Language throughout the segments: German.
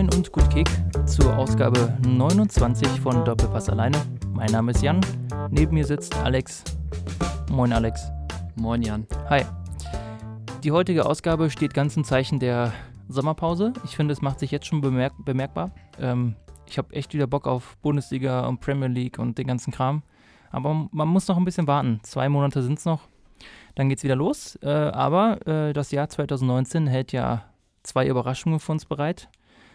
Moin und gut Kick zur Ausgabe 29 von Doppelpass alleine. Mein Name ist Jan, neben mir sitzt Alex. Moin Alex. Moin Jan. Hi. Die heutige Ausgabe steht ganz im Zeichen der Sommerpause. Ich finde, es macht sich jetzt schon bemerk bemerkbar. Ähm, ich habe echt wieder Bock auf Bundesliga und Premier League und den ganzen Kram. Aber man muss noch ein bisschen warten. Zwei Monate sind es noch. Dann geht es wieder los. Äh, aber äh, das Jahr 2019 hält ja zwei Überraschungen für uns bereit.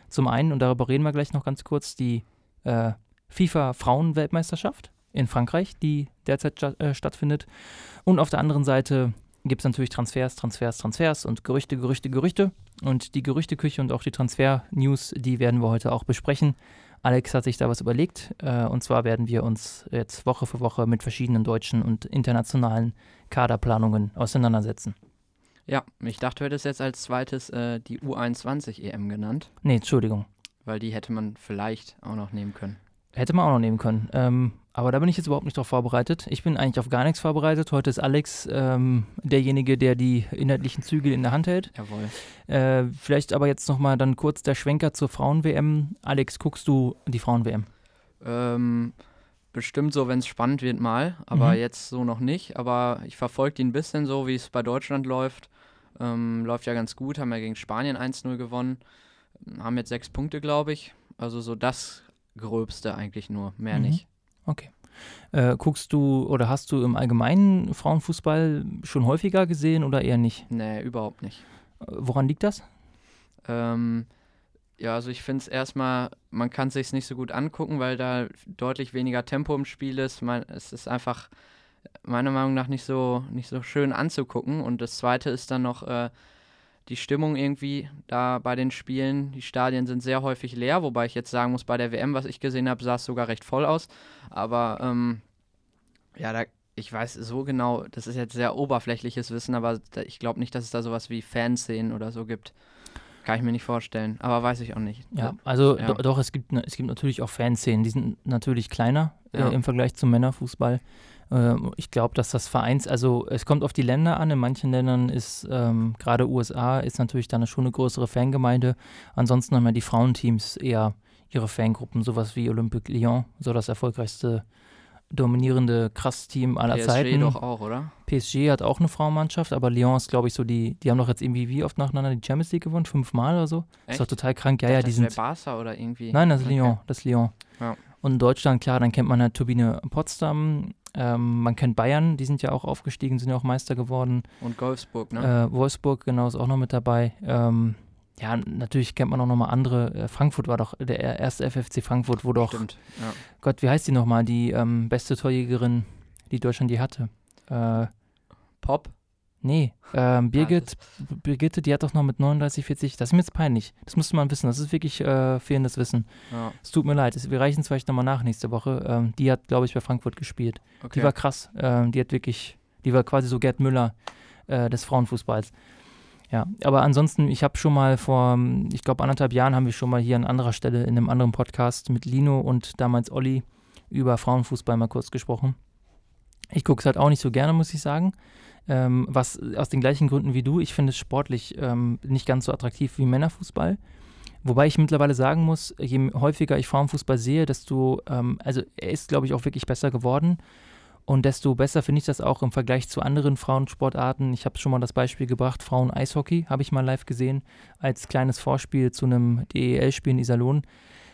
Zum einen, und darüber reden wir gleich noch ganz kurz, die äh, FIFA-Frauen-Weltmeisterschaft in Frankreich, die derzeit äh, stattfindet. Und auf der anderen Seite gibt es natürlich Transfers, Transfers, Transfers und Gerüchte, Gerüchte, Gerüchte. Und die Gerüchteküche und auch die Transfer-News, die werden wir heute auch besprechen. Alex hat sich da was überlegt. Äh, und zwar werden wir uns jetzt Woche für Woche mit verschiedenen deutschen und internationalen Kaderplanungen auseinandersetzen. Ja, ich dachte, du hättest jetzt als zweites äh, die U21 EM genannt. Nee, Entschuldigung. Weil die hätte man vielleicht auch noch nehmen können. Hätte man auch noch nehmen können. Ähm, aber da bin ich jetzt überhaupt nicht drauf vorbereitet. Ich bin eigentlich auf gar nichts vorbereitet. Heute ist Alex ähm, derjenige, der die inhaltlichen Zügel in der Hand hält. Jawohl. Äh, vielleicht aber jetzt nochmal dann kurz der Schwenker zur Frauen-WM. Alex, guckst du die Frauen-WM? Ähm, bestimmt so, wenn es spannend wird, mal. Aber Mhm. jetzt so noch nicht. Aber ich verfolge die ein bisschen so, wie es bei Deutschland läuft. Ähm, läuft ja ganz gut. Haben ja gegen Spanien 1-0 gewonnen. Haben jetzt sechs Punkte, glaube ich. Also so das Gröbste eigentlich nur. Mehr Mhm. nicht. Okay. Äh, guckst du oder hast du im Allgemeinen Frauenfußball schon häufiger gesehen oder eher nicht? Nee, überhaupt nicht. Woran liegt das? Ähm, ja, also ich finde es erstmal, man kann es sich nicht so gut angucken, weil da deutlich weniger Tempo im Spiel ist. Man, es ist einfach meiner Meinung nach nicht so, nicht so schön anzugucken. Und das zweite ist dann noch äh, die Stimmung irgendwie da bei den Spielen. Die Stadien sind sehr häufig leer, wobei ich jetzt sagen muss, bei der WM, was ich gesehen habe, sah es sogar recht voll aus. Aber ähm, ja, da, ich weiß so genau, das ist jetzt sehr oberflächliches Wissen, aber ich glaube nicht, dass es da sowas wie Fanszenen oder so gibt. Kann ich mir nicht vorstellen, aber weiß ich auch nicht. Ja, also Ja. do- doch, es gibt, es gibt natürlich auch Fanszenen, die sind natürlich kleiner Ja. äh, im Vergleich zum Männerfußball. Ähm, ich glaube, dass das Vereins, also es kommt auf die Länder an. In manchen Ländern ist ähm, gerade USA ist natürlich dann schon eine größere Fangemeinde. Ansonsten haben ja die Frauenteams eher ihre Fangruppen, sowas wie Olympique Lyon, so das erfolgreichste dominierende Krass-Team aller PSG Zeiten. doch auch, oder? PSG hat auch eine Frauenmannschaft, aber Lyon ist, glaube ich, so die, die haben doch jetzt irgendwie wie oft nacheinander die Champions League gewonnen? Fünfmal oder so? Ist Echt? doch total krank. Ja, ja, die das sind. wäre Barca oder irgendwie. Nein, das ist Okay. Lyon, das ist Lyon. Ja. Und in Deutschland, klar, dann kennt man halt Turbine Potsdam, ähm, man kennt Bayern, die sind ja auch aufgestiegen, sind ja auch Meister geworden. Und Wolfsburg, ne? Äh, Wolfsburg, genau, ist auch noch mit dabei. Ähm, ja, natürlich kennt man auch nochmal andere. Äh, Frankfurt war doch der erste FFC Frankfurt, wo doch, Stimmt. Ja. Gott, wie heißt die nochmal, die ähm, beste Torjägerin, die Deutschland je hatte? Äh, Pop? nee, ähm, Birgit, Birgitte, die hat doch noch mit 39, 40, das ist mir jetzt peinlich. Das müsste man wissen, das ist wirklich äh, fehlendes Wissen. Ja, Es tut mir leid, wir reichen es vielleicht nochmal nach nächste Woche. Ähm, die hat, glaube ich, bei Frankfurt gespielt. okay. Die war krass. Ähm, die hat wirklich, die war quasi so Gerd Müller äh, des Frauenfußballs. Ja, aber ansonsten, ich habe schon mal vor, ich glaube, anderthalb Jahren haben wir schon mal hier an anderer Stelle in einem anderen Podcast mit Lino und damals Olli über Frauenfußball mal kurz gesprochen. Ich gucke es halt auch nicht so gerne, muss ich sagen. Ähm, was aus den gleichen Gründen wie du. Ich finde es sportlich ähm, nicht ganz so attraktiv wie Männerfußball. Wobei ich mittlerweile sagen muss, je häufiger ich Frauenfußball sehe, desto, ähm, also er ist, glaube ich, auch wirklich besser geworden. Und desto besser finde ich das auch im Vergleich zu anderen Frauensportarten. Ich habe schon mal das Beispiel gebracht, Frauen-Eishockey habe ich mal live gesehen, als kleines Vorspiel zu einem DEL-Spiel in Iserlohn.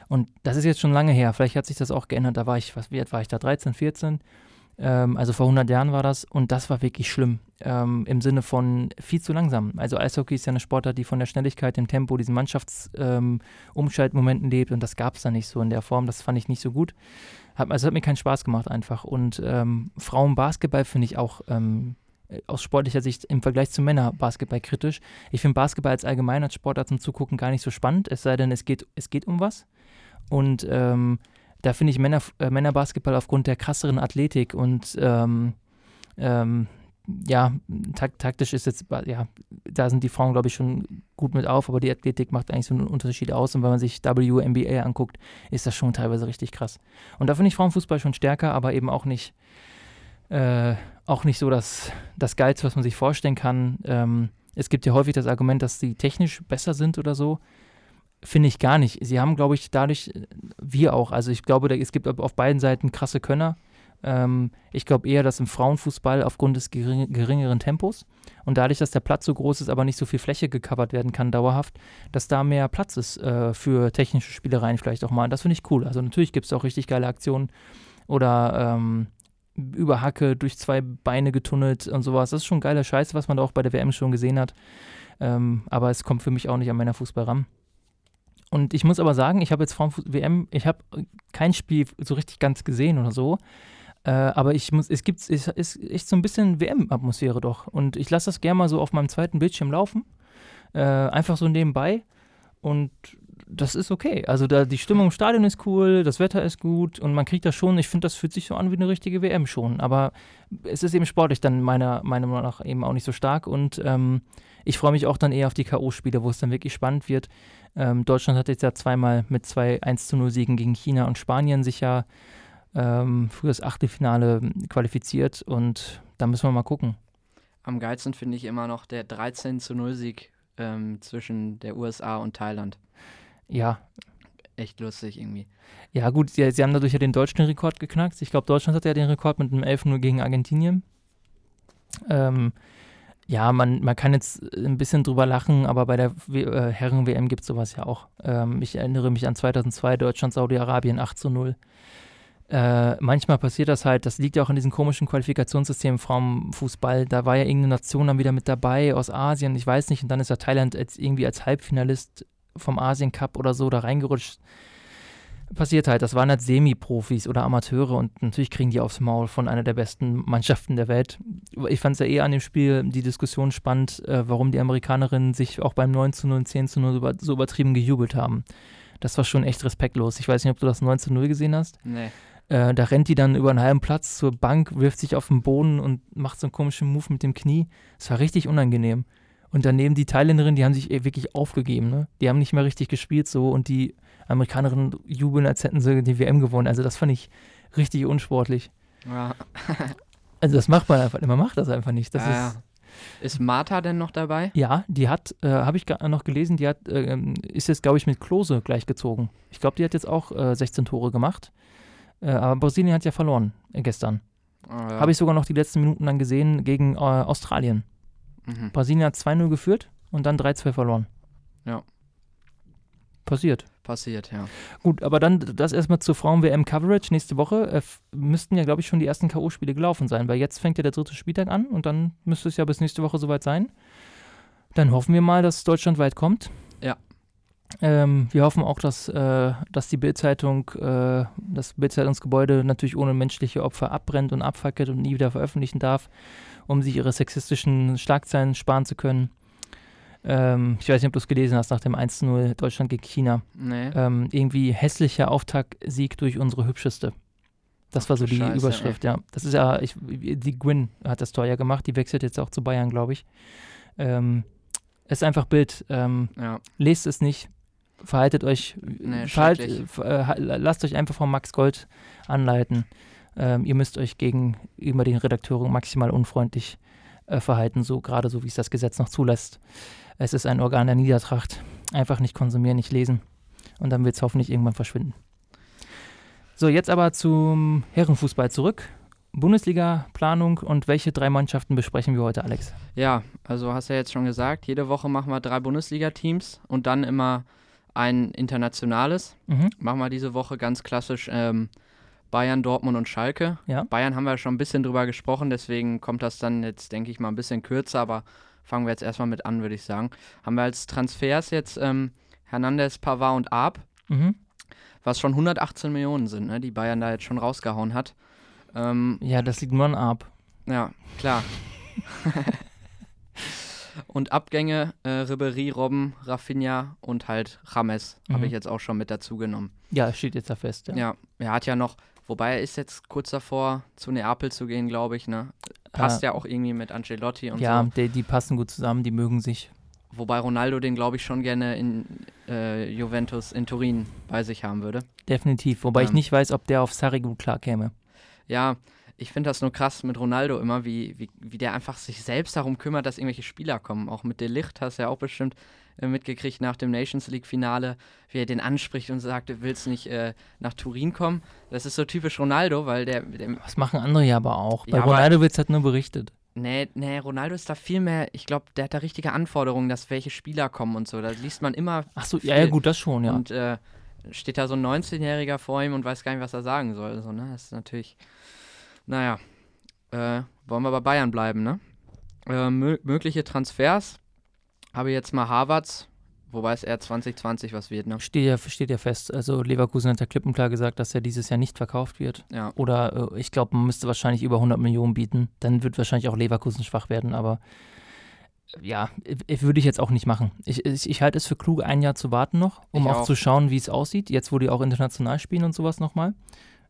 Und das ist jetzt schon lange her. Vielleicht hat sich das auch geändert. Da war ich, was, wie alt war ich da? 13, 14? Ähm, also vor 100 Jahren war das. Und das war wirklich schlimm. Ähm, Im Sinne von viel zu langsam. Also Eishockey ist ja eine Sportart, die von der Schnelligkeit, dem Tempo, diesen Mannschaftsumschaltmomenten lebt. Und das gab es da nicht so in der Form. Das fand ich nicht so gut. Hat, also hat mir keinen Spaß gemacht einfach. Und ähm, Frauenbasketball finde ich auch ähm, äh, aus sportlicher Sicht im Vergleich zu Männerbasketball kritisch. Ich finde Basketball als allgemein als Sportart zum Zugucken gar nicht so spannend, es sei denn, es geht, es geht um was. Und ähm, da finde ich Männer, äh, Männerbasketball aufgrund der krasseren Athletik und ähm, ähm, ja, tak taktisch ist jetzt, ja, da sind die Frauen, glaube ich, schon gut mit auf, aber die Athletik macht eigentlich so einen Unterschied aus. Und wenn man sich WNBA anguckt, ist das schon teilweise richtig krass. Und da finde ich Frauenfußball schon stärker, aber eben auch nicht, äh, auch nicht so das, das Geilste, was man sich vorstellen kann. Ähm, es gibt ja häufig das Argument, dass sie technisch besser sind oder so. Finde ich gar nicht. Sie haben, glaube ich, dadurch, wir auch, also ich glaube, es gibt auf beiden Seiten krasse Könner. Ähm, ich glaube eher, dass im Frauenfußball aufgrund des gering, geringeren Tempos und dadurch, dass der Platz so groß ist, aber nicht so viel Fläche gecovert werden kann dauerhaft, dass da mehr Platz ist äh, für technische Spielereien vielleicht auch mal. Das finde ich cool. Also natürlich gibt es auch richtig geile Aktionen oder ähm, über Hacke durch zwei Beine getunnelt und sowas. Das ist schon geile Scheiße, was man da auch bei der WM schon gesehen hat. Ähm, aber es kommt für mich auch nicht an meiner Fußball ran. Und ich muss aber sagen, ich habe jetzt vor WM, ich habe kein Spiel so richtig ganz gesehen oder so. Äh, aber ich muss, es gibt, es ist echt so ein bisschen WM-Atmosphäre doch. Und ich lasse das gerne mal so auf meinem zweiten Bildschirm laufen. Äh, einfach so nebenbei. Und das ist okay. Also da, die Stimmung im Stadion ist cool, das Wetter ist gut und man kriegt das schon, ich finde, das fühlt sich so an wie eine richtige WM schon. Aber es ist eben sportlich dann meiner, Meinung nach eben auch nicht so stark und ähm, ich freue mich auch dann eher auf die K.O.-Spiele, wo es dann wirklich spannend wird. Ähm, Deutschland hat jetzt ja zweimal mit zwei 1 zu 0 Siegen gegen China und Spanien sich ja ähm, für das Achtelfinale qualifiziert und da müssen wir mal gucken. Am geilsten finde ich immer noch der 13 zu 0 Sieg ähm, zwischen der USA und Thailand. Ja. Echt lustig irgendwie. Ja, gut, sie, sie haben dadurch ja den deutschen Rekord geknackt. Ich glaube, Deutschland hat ja den Rekord mit einem 11-0 gegen Argentinien. Ähm, ja, man, man kann jetzt ein bisschen drüber lachen, aber bei der äh, Herren-WM gibt es sowas ja auch. Ähm, ich erinnere mich an 2002, Deutschland, Saudi-Arabien 8 zu 0. Äh, manchmal passiert das halt, das liegt ja auch in diesem komischen Qualifikationssystemen vom Fußball. Da war ja irgendeine Nation dann wieder mit dabei aus Asien, ich weiß nicht, und dann ist ja Thailand jetzt irgendwie als Halbfinalist vom Asien Cup oder so da reingerutscht. Passiert halt, das waren halt Semi-Profis oder Amateure und natürlich kriegen die aufs Maul von einer der besten Mannschaften der Welt. Ich fand es ja eher an dem Spiel die Diskussion spannend, äh, warum die Amerikanerinnen sich auch beim 9 zu 0 und 10 zu 0 so übertrieben gejubelt haben. Das war schon echt respektlos. Ich weiß nicht, ob du das 9 zu 0 gesehen hast. Nee. Äh, da rennt die dann über einen halben Platz zur Bank, wirft sich auf den Boden und macht so einen komischen Move mit dem Knie. Es war richtig unangenehm. Und daneben die Thailänderinnen, die haben sich wirklich aufgegeben. Ne? Die haben nicht mehr richtig gespielt so und die Amerikanerinnen jubeln, als hätten sie die WM gewonnen. Also das fand ich richtig unsportlich. Ja. also das macht man einfach, man macht das einfach nicht. Das ja, ist, ist Martha denn noch dabei? Ja, die hat, äh, habe ich noch gelesen, die hat, äh, ist jetzt, glaube ich, mit Klose gleichgezogen. Ich glaube, die hat jetzt auch äh, 16 Tore gemacht. Äh, aber Brasilien hat ja verloren äh, gestern. Oh, ja. Habe ich sogar noch die letzten Minuten dann gesehen gegen äh, Australien. Mhm. Brasilien hat 2-0 geführt und dann 3-2 verloren. Ja. Passiert. Passiert, ja. Gut, aber dann das erstmal zur Frauen-WM-Coverage. Nächste Woche äh, müssten ja, glaube ich, schon die ersten K.O.-Spiele gelaufen sein, weil jetzt fängt ja der dritte Spieltag an und dann müsste es ja bis nächste Woche soweit sein. Dann hoffen wir mal, dass Deutschland weit kommt. Ja. Ähm, wir hoffen auch, dass, äh, dass die Bildzeitung, äh, das Bildzeitungsgebäude natürlich ohne menschliche Opfer abbrennt und abfackelt und nie wieder veröffentlichen darf um sich ihre sexistischen Schlagzeilen sparen zu können. Ähm, ich weiß nicht, ob du es gelesen hast, nach dem 1-0 Deutschland gegen China. Nee. Ähm, irgendwie hässlicher Auftaktsieg durch unsere Hübscheste. Das war so die Scheiße, Überschrift, ey. ja. Das ist ja, ich, die Gwyn hat das Tor ja gemacht, die wechselt jetzt auch zu Bayern, glaube ich. Ähm, es ist einfach Bild. Ähm, ja. Lest es nicht, verhaltet euch, nee, verhalt, äh, lasst euch einfach von Max Gold anleiten. Ähm, ihr müsst euch gegenüber den Redakteuren maximal unfreundlich äh, verhalten, so gerade so wie es das Gesetz noch zulässt. Es ist ein Organ der Niedertracht. Einfach nicht konsumieren, nicht lesen. Und dann wird es hoffentlich irgendwann verschwinden. So, jetzt aber zum Herrenfußball zurück. Bundesliga-Planung und welche drei Mannschaften besprechen wir heute, Alex? Ja, also hast du ja jetzt schon gesagt, jede Woche machen wir drei Bundesliga-Teams und dann immer ein internationales. Mhm. Machen wir diese Woche ganz klassisch ähm, Bayern, Dortmund und Schalke. Ja. Bayern haben wir schon ein bisschen drüber gesprochen, deswegen kommt das dann jetzt, denke ich mal, ein bisschen kürzer, aber fangen wir jetzt erstmal mit an, würde ich sagen. Haben wir als Transfers jetzt ähm, Hernandez, Pavard und Arp, mhm. was schon 118 Millionen sind, ne, die Bayern da jetzt schon rausgehauen hat. Ähm, ja, das liegt nur an Arp. Ja, klar. und Abgänge äh, Ribery, Robben, Rafinha und halt Rames mhm. habe ich jetzt auch schon mit dazu genommen. Ja, steht jetzt da fest. Ja. ja, er hat ja noch Wobei er ist jetzt kurz davor, zu Neapel zu gehen, glaube ich. Ne? Passt äh, ja auch irgendwie mit Ancelotti und ja, so. Ja, die, die passen gut zusammen, die mögen sich. Wobei Ronaldo den, glaube ich, schon gerne in äh, Juventus in Turin bei sich haben würde. Definitiv. Wobei ähm, ich nicht weiß, ob der auf Sarri gut klarkäme. Ja, ich finde das nur krass mit Ronaldo immer, wie, wie, wie der einfach sich selbst darum kümmert, dass irgendwelche Spieler kommen. Auch mit Delicht hast du ja auch bestimmt äh, mitgekriegt nach dem Nations League-Finale, wie er den anspricht und sagt, du willst nicht äh, nach Turin kommen. Das ist so typisch Ronaldo, weil der. der das machen andere ja aber auch. Bei Ja, Ronaldo wird es halt nur berichtet. Nee, nee, Ronaldo ist da viel mehr, ich glaube, der hat da richtige Anforderungen, dass welche Spieler kommen und so. Da liest man immer. Ach so, ja, ja, viel. gut, das schon, ja. Und äh, steht da so ein 19-Jähriger vor ihm und weiß gar nicht, was er sagen soll. So, ne? Das ist natürlich. Naja. Äh, wollen wir bei Bayern bleiben, ne? Äh, mö mögliche Transfers. Habe jetzt mal Harvards, wobei es eher 2020 was wird, ne? Steht ja, steht ja fest. Also Leverkusen hat ja klipp und klar gesagt, dass er dieses Jahr nicht verkauft wird. Ja. Oder äh, ich glaube, man müsste wahrscheinlich über 100 Millionen bieten. Dann wird wahrscheinlich auch Leverkusen schwach werden. Aber äh, ja, würde ich jetzt auch nicht machen. Ich, ich, ich halte es für klug, ein Jahr zu warten noch, um auch, auch. zu schauen, wie es aussieht. Jetzt, wo die auch international spielen und sowas nochmal.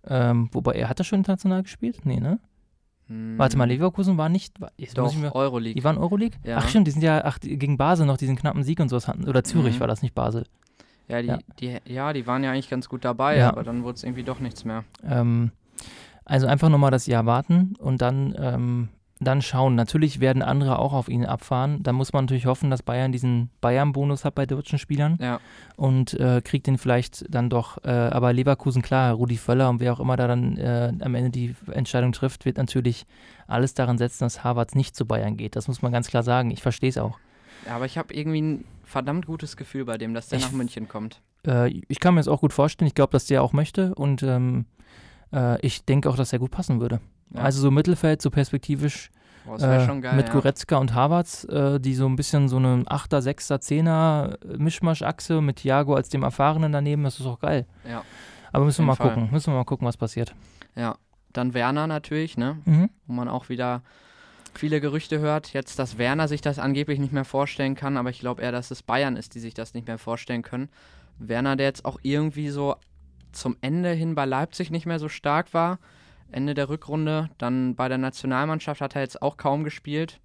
Ähm, wobei, er hat er schon international gespielt? Nee, ne? Hm, Warte mal, Leverkusen war nicht. Jetzt muss Doch, ich mir, Euroleague. die waren Euroleague? Ja. Ach stimmt, die sind ja ach, gegen Basel noch diesen knappen Sieg und sowas hatten. Oder Zürich Mhm. war das nicht Basel. Ja die, Ja. Die, ja, die waren ja eigentlich ganz gut dabei, Ja. aber dann wurde es irgendwie doch nichts mehr. Ähm, also einfach nochmal das Jahr warten und dann, ähm, dann schauen. Natürlich werden andere auch auf ihn abfahren. Da muss man natürlich hoffen, dass Bayern diesen Bayern-Bonus hat bei deutschen Spielern Ja, und äh, kriegt den vielleicht dann doch. Äh, aber Leverkusen, klar, Rudi Völler und wer auch immer da dann äh, am Ende die Entscheidung trifft, wird natürlich alles daran setzen, dass Harvards nicht zu Bayern geht. Das muss man ganz klar sagen. Ich verstehe es auch. Ja, aber ich habe irgendwie ein verdammt gutes Gefühl bei dem, dass der Ich- nach München kommt. Äh, ich kann mir das auch gut vorstellen. Ich glaube, dass der auch möchte und ähm, äh, ich denke auch, dass er gut passen würde. Ja. Also so Mittelfeld, so perspektivisch Boah, äh, geil. mit ja. Goretzka und Havertz, äh, die so ein bisschen so eine 8er, 6er, 10er Mischmaschachse mit Thiago als dem Erfahrenen daneben, das ist auch geil. Ja. Aber müssen wir mal Fall. gucken, müssen wir mal gucken, was passiert. Ja, dann Werner natürlich, ne? Mhm. Wo man auch wieder viele Gerüchte hört. Jetzt, dass Werner sich das angeblich nicht mehr vorstellen kann, aber ich glaube eher, dass es Bayern ist, die sich das nicht mehr vorstellen können. Werner, der jetzt auch irgendwie so zum Ende hin bei Leipzig nicht mehr so stark war. Ende der Rückrunde. Dann bei der Nationalmannschaft hat er jetzt auch kaum gespielt.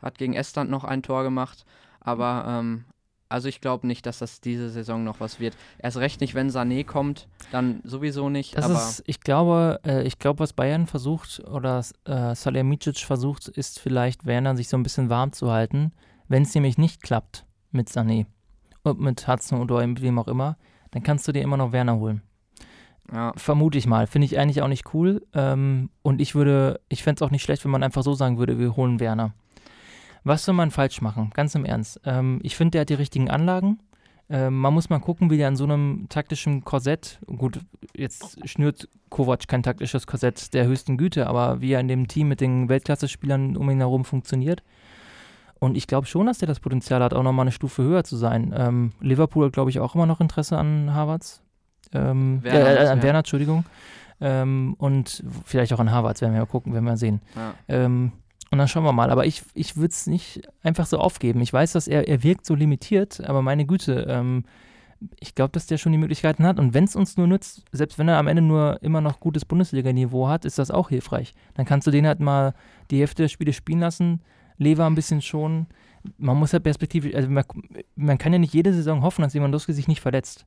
Hat gegen Estland noch ein Tor gemacht. Aber ähm, also ich glaube nicht, dass das diese Saison noch was wird. Erst recht nicht, wenn Sané kommt, dann sowieso nicht. Das ist, ich glaube, äh, ich glaube, was Bayern versucht oder äh, Salihamidzic versucht, ist vielleicht Werner sich so ein bisschen warm zu halten. Wenn es nämlich nicht klappt mit Sané und mit Hudson oder wem auch immer, dann kannst du dir immer noch Werner holen. Ja, Vermute ich mal. Finde ich eigentlich auch nicht cool. Ähm, und ich würde, ich fände es auch nicht schlecht, wenn man einfach so sagen würde, wir holen Werner. Was soll man falsch machen? Ganz im Ernst. Ähm, ich finde, der hat die richtigen Anlagen. Ähm, man muss mal gucken, wie der an so einem taktischen Korsett, gut, jetzt schnürt Kovac kein taktisches Korsett der höchsten Güte, aber wie er in dem Team mit den Weltklasse-Spielern um ihn herum funktioniert. Und ich glaube schon, dass der das Potenzial hat, auch nochmal eine Stufe höher zu sein. Ähm, Liverpool hat, glaube ich, auch immer noch Interesse an Harvards. Ähm, Werner äh, an ja. Werner, Entschuldigung. Ähm, und vielleicht auch an Harvards, werden wir mal gucken, werden wir sehen. ja. Ähm, und dann schauen wir mal. Aber ich, ich würde es nicht einfach so aufgeben. Ich weiß, dass er, er wirkt so limitiert, aber meine Güte, ähm, ich glaube, dass der schon die Möglichkeiten hat. Und wenn es uns nur nützt, selbst wenn er am Ende nur immer noch gutes Bundesliga-Niveau hat, ist das auch hilfreich. Dann kannst du den halt mal die Hälfte der Spiele spielen lassen, Lever ein bisschen schonen. Man muss halt perspektivisch, also man, man kann ja nicht jede Saison hoffen, dass Lewandowski sich nicht verletzt.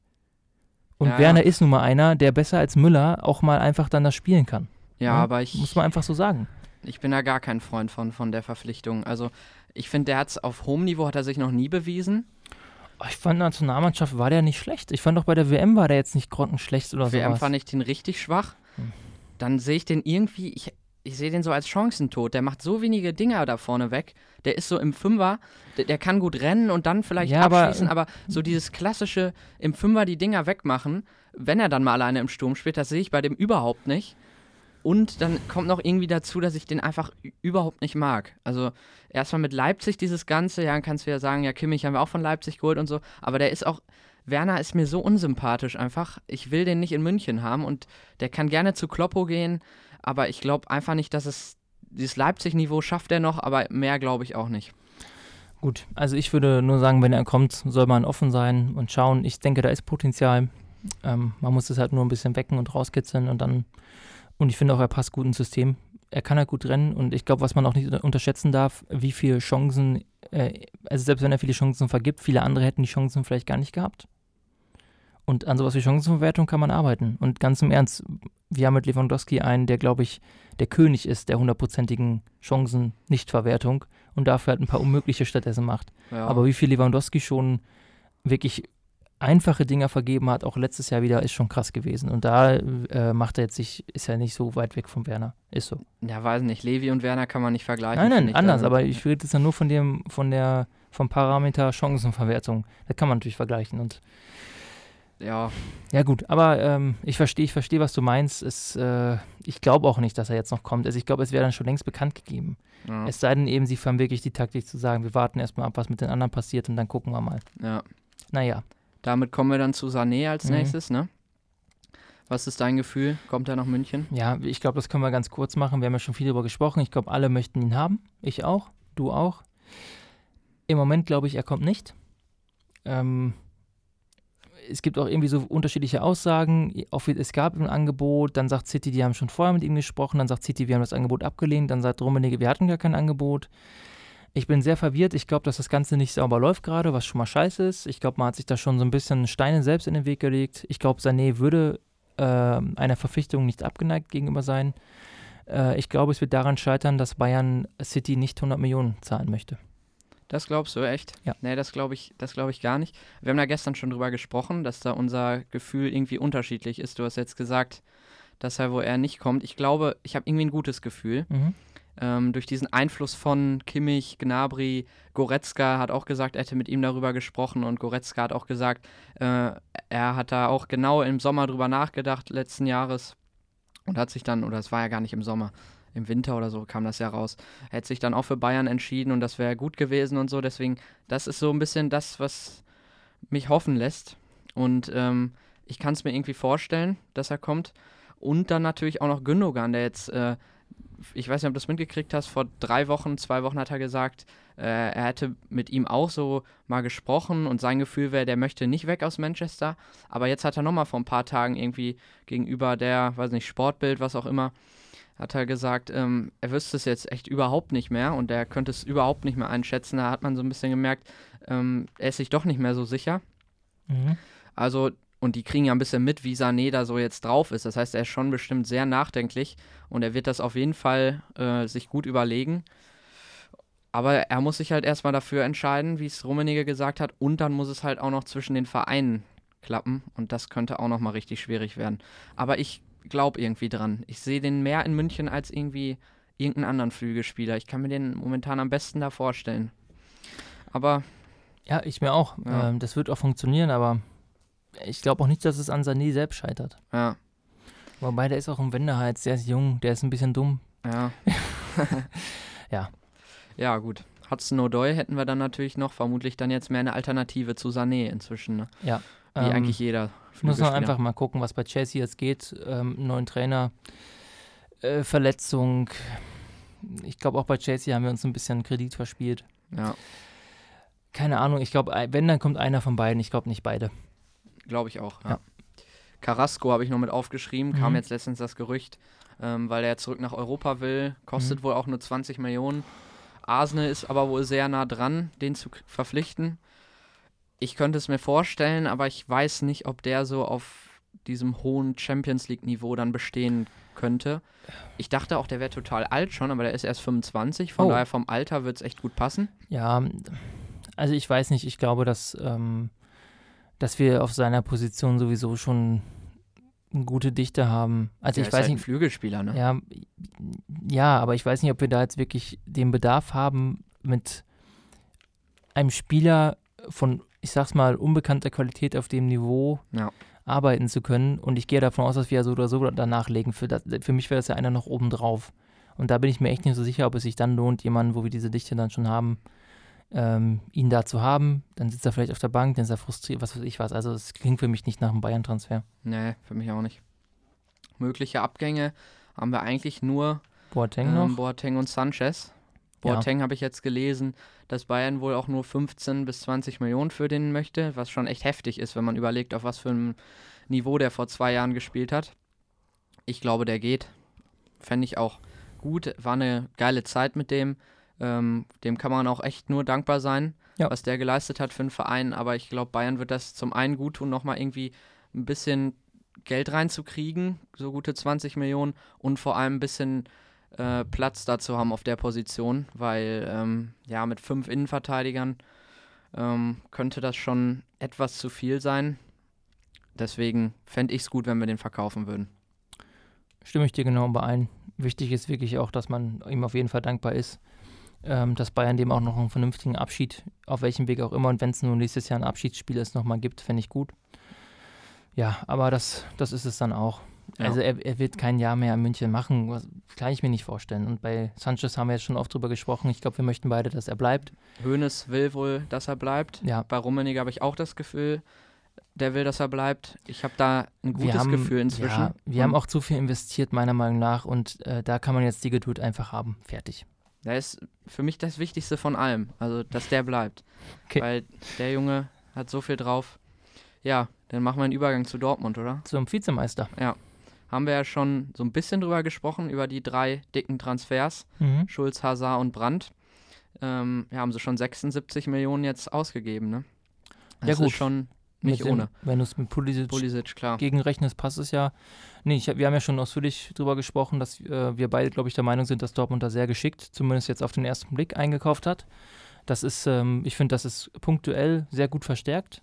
Und Ja, Werner ist nun mal einer, der besser als Müller auch mal einfach dann das spielen kann. ja, Ja, aber ich, Muss man einfach so sagen. ich bin da gar kein Freund von, von der Verpflichtung. Also ich finde, der hat es auf hohem Niveau hat er sich noch nie bewiesen. Oh, Ich fand, Nationalmannschaft war der nicht schlecht. Ich fand auch bei der WM war der jetzt nicht grottenschlecht oder WM sowas. fand ich den richtig schwach. Hm. Dann sehe ich den irgendwie, ich, ich sehe den so als Chancentod. Der macht so wenige Dinger da vorne weg. Der ist so im Fünfer, der, der kann gut rennen und dann vielleicht Ja, aber- abschließen, aber, so dieses klassische im Fünfer die Dinger wegmachen, wenn er dann mal alleine im Sturm spielt, das sehe ich bei dem überhaupt nicht. Und dann kommt noch irgendwie dazu, dass ich den einfach überhaupt nicht mag. Also erstmal mit Leipzig dieses Ganze, ja, dann kannst du ja sagen, ja, Kimmich haben wir auch von Leipzig geholt und so, aber der ist auch, Werner ist mir so unsympathisch einfach. Ich will den nicht in München haben und der kann gerne zu Kloppo gehen, aber ich glaube einfach nicht, dass es dieses Leipzig-Niveau schafft er noch, aber mehr glaube ich auch nicht. Gut, also ich würde nur sagen, wenn er kommt, soll man offen sein und schauen. Ich denke, da ist Potenzial. Ähm, man muss es halt nur ein bisschen wecken und rauskitzeln und dann. Und ich finde auch, er passt gut ins System. Er kann halt gut rennen und ich glaube, was man auch nicht unterschätzen darf, wie viele Chancen, äh, also selbst wenn er viele Chancen vergibt, viele andere hätten die Chancen vielleicht gar nicht gehabt. Und an sowas wie Chancenverwertung kann man arbeiten. Und ganz im Ernst, wir haben mit Lewandowski einen, der, glaube ich, der König ist der hundertprozentigen Chancen-Nichtverwertung und dafür halt ein paar unmögliche stattdessen macht. Ja. Aber wie viel Lewandowski schon wirklich einfache Dinger vergeben hat, auch letztes Jahr wieder, ist schon krass gewesen. Und da äh, macht er jetzt sich, ist er nicht so weit weg vom Werner. Ist so. ja, weiß nicht. Levi und Werner kann man nicht vergleichen. Nein, nein, anders, Also, aber ich rede jetzt ja nur von dem, von der, vom Parameter Chancenverwertung. Da kann man natürlich vergleichen. Und Ja, ja gut, aber ähm, ich verstehe, ich verstehe, was du meinst. Es, äh, ich glaube auch nicht, dass er jetzt noch kommt. Also ich glaube, es wäre dann schon längst bekannt gegeben. ja, Es sei denn eben, sie fahren wirklich die Taktik zu sagen, wir warten erstmal ab, was mit den anderen passiert und dann gucken wir mal. ja. Naja. Damit kommen wir dann zu Sané als Mhm. nächstes, ne? Was ist dein Gefühl? Kommt er nach München? Ja, ich glaube, das können wir ganz kurz machen. Wir haben ja schon viel darüber gesprochen. Ich glaube, alle möchten ihn haben. Ich auch. Du auch. Im Moment glaube ich, er kommt nicht. Ähm, es gibt auch irgendwie so unterschiedliche Aussagen. Es gab ein Angebot, dann sagt City, die haben schon vorher mit ihm gesprochen, dann sagt City, wir haben das Angebot abgelehnt, dann sagt Rummenigge, wir hatten gar kein Angebot. Ich bin sehr verwirrt. Ich glaube, dass das Ganze nicht sauber läuft gerade, was schon mal scheiße ist. Ich glaube, man hat sich da schon so ein bisschen Steine selbst in den Weg gelegt. Ich glaube, Sané würde äh, einer Verpflichtung nicht abgeneigt gegenüber sein. Äh, ich glaube, es wird daran scheitern, dass Bayern City nicht 100 Millionen zahlen möchte. Das glaubst du echt? Ja. Nee, das glaube ich, das glaube ich gar nicht. Wir haben da gestern schon drüber gesprochen, dass da unser Gefühl irgendwie unterschiedlich ist. Du hast jetzt gesagt, dass er, wo er nicht kommt. Ich glaube, ich habe irgendwie ein gutes Gefühl. Mhm. Ähm, durch diesen Einfluss von Kimmich, Gnabry, Goretzka hat auch gesagt, er hätte mit ihm darüber gesprochen und Goretzka hat auch gesagt, äh, er hat da auch genau im Sommer drüber nachgedacht, letzten Jahres und hat sich dann, oder es war ja gar nicht im Sommer, im Winter oder so kam das ja raus, er hat sich dann auch für Bayern entschieden und das wäre gut gewesen und so, deswegen, das ist so ein bisschen das, was mich hoffen lässt. Und ähm, ich kann es mir irgendwie vorstellen, dass er kommt. Und dann natürlich auch noch Gündogan, der jetzt äh, ich weiß nicht, ob du das mitgekriegt hast, vor drei Wochen, zwei Wochen hat er gesagt, äh, er hätte mit ihm auch so mal gesprochen und sein Gefühl wäre, der möchte nicht weg aus Manchester. Aber jetzt hat er nochmal vor ein paar Tagen irgendwie gegenüber der, weiß nicht, Sportbild, was auch immer, hat er gesagt, ähm, er wüsste es jetzt echt überhaupt nicht mehr und er könnte es überhaupt nicht mehr einschätzen. Da hat man so ein bisschen gemerkt, ähm, er ist sich doch nicht mehr so sicher. Mhm. Also, und die kriegen ja ein bisschen mit, wie Sané da so jetzt drauf ist. Das heißt, er ist schon bestimmt sehr nachdenklich und er wird das auf jeden Fall äh, sich gut überlegen. Aber er muss sich halt erstmal dafür entscheiden, wie es Rummenigge gesagt hat, und dann muss es halt auch noch zwischen den Vereinen klappen und das könnte auch nochmal richtig schwierig werden. Aber ich glaube irgendwie dran. Ich sehe den mehr in München als irgendwie irgendeinen anderen Flügelspieler. Ich kann mir den momentan am besten da vorstellen. Aber Ja, ich mir auch. Ja. Ähm, das wird auch funktionieren, aber ich glaube auch nicht, dass es an Sané selbst scheitert. ja, Wobei, der ist auch ein Wendehals, der ist jung, der ist ein bisschen dumm. Ja. Ja. Ja, gut. Hudson O'Doy hätten wir dann natürlich noch, vermutlich dann jetzt mehr eine Alternative zu Sané inzwischen, ne? Ja. Wie Ähm, eigentlich jeder. Ich muss Flügelspieler. einfach mal gucken, was bei Chelsea jetzt geht. Ähm, neuen Trainer, äh, Verletzung. Ich glaube, auch bei Chelsea haben wir uns ein bisschen Kredit verspielt. Ja, Keine Ahnung, ich glaube, wenn, dann kommt einer von beiden. Ich glaube nicht beide. glaube ich auch. Ja. Ja. Carrasco habe ich noch mit aufgeschrieben, kam Mhm. jetzt letztens das Gerücht, ähm, weil er zurück nach Europa will, kostet Mhm. wohl auch nur 20 Millionen. Arsenal ist aber wohl sehr nah dran, den zu verpflichten. Ich könnte es mir vorstellen, aber ich weiß nicht, ob der so auf diesem hohen Champions League-Niveau dann bestehen könnte. Ich dachte auch, der wäre total alt schon, aber der ist erst 25, von Oh. daher vom Alter wird es echt gut passen. Ja, also ich weiß nicht, ich glaube, dass, ähm, dass wir auf seiner Position sowieso schon eine gute Dichte haben. Also der ich weiß halt ein nicht, Flügelspieler, ne? ja, ja, aber ich weiß nicht, ob wir da jetzt wirklich den Bedarf haben, mit einem Spieler von, ich sag's mal, unbekannter Qualität auf dem Niveau Ja. arbeiten zu können. Und ich gehe davon aus, dass wir ja so oder so danach legen. Für, das, für mich wäre das ja einer noch oben drauf. Und da bin ich mir echt nicht so sicher, ob es sich dann lohnt, jemanden, wo wir diese Dichte dann schon haben, ähm, ihn da zu haben. Dann sitzt er vielleicht auf der Bank, dann ist er frustriert, was weiß ich was. Also es klingt für mich nicht nach einem Bayern-Transfer. Nee, für mich auch nicht. Mögliche Abgänge haben wir eigentlich nur Boateng ähm, noch? Boateng und Sanchez. Ja. Boateng habe ich jetzt gelesen, dass Bayern wohl auch nur 15 bis 20 Millionen für den möchte, was schon echt heftig ist, wenn man überlegt, auf was für einem Niveau der vor zwei Jahren gespielt hat. Ich glaube, der geht. Fände ich auch gut. War eine geile Zeit mit dem. Ähm, dem kann man auch echt nur dankbar sein, Ja. was der geleistet hat für den Verein. Aber ich glaube, Bayern wird das zum einen gut tun, nochmal irgendwie ein bisschen Geld reinzukriegen, so gute 20 Millionen und vor allem ein bisschen äh, Platz dazu haben auf der Position, weil ähm, ja mit fünf Innenverteidigern ähm, könnte das schon etwas zu viel sein. Deswegen fände ich es gut, wenn wir den verkaufen würden. Stimme ich dir genau überein. Wichtig ist wirklich auch, dass man ihm auf jeden Fall dankbar ist, ähm, dass Bayern dem auch noch einen vernünftigen Abschied, auf welchem Weg auch immer, und wenn es nur nächstes Jahr ein Abschiedsspiel ist, nochmal gibt, fände ich gut. Ja, aber das, das ist es dann auch. Ja. Also er, er wird kein Jahr mehr in München machen, was, kann ich mir nicht vorstellen. Und bei Sanchez haben wir jetzt schon oft drüber gesprochen. Ich glaube, wir möchten beide, dass er bleibt. Hoeneß will wohl, dass er bleibt. Ja. Bei Rummenigge habe ich auch das Gefühl, der will, dass er bleibt. Ich habe da ein gutes haben, Gefühl inzwischen. Ja, wir haben auch zu viel investiert, meiner Meinung nach. Und äh, da kann man jetzt die Geduld einfach haben. Fertig. Der ist für mich das Wichtigste von allem. Also, dass der bleibt. Okay. Weil der Junge hat so viel drauf. Ja, dann machen wir einen Übergang zu Dortmund, oder? Zum Vizemeister. Ja. Haben wir ja schon so ein bisschen drüber gesprochen, über die drei dicken Transfers. Mhm. Schulz, Hazard und Brandt. Ähm, ja, haben sie schon 76 Millionen jetzt ausgegeben, ne? Ja, Das gut. ist schon nicht dem- ohne. Wenn du es mit Pulisic Pulisic, klar. gegenrechnest, passt es ja. Nee, ich, wir haben ja schon ausführlich drüber gesprochen, dass äh, wir beide, glaube ich, der Meinung sind, dass Dortmund da sehr geschickt, zumindest jetzt auf den ersten Blick, eingekauft hat. Das ist, ähm, ich finde, das ist punktuell sehr gut verstärkt.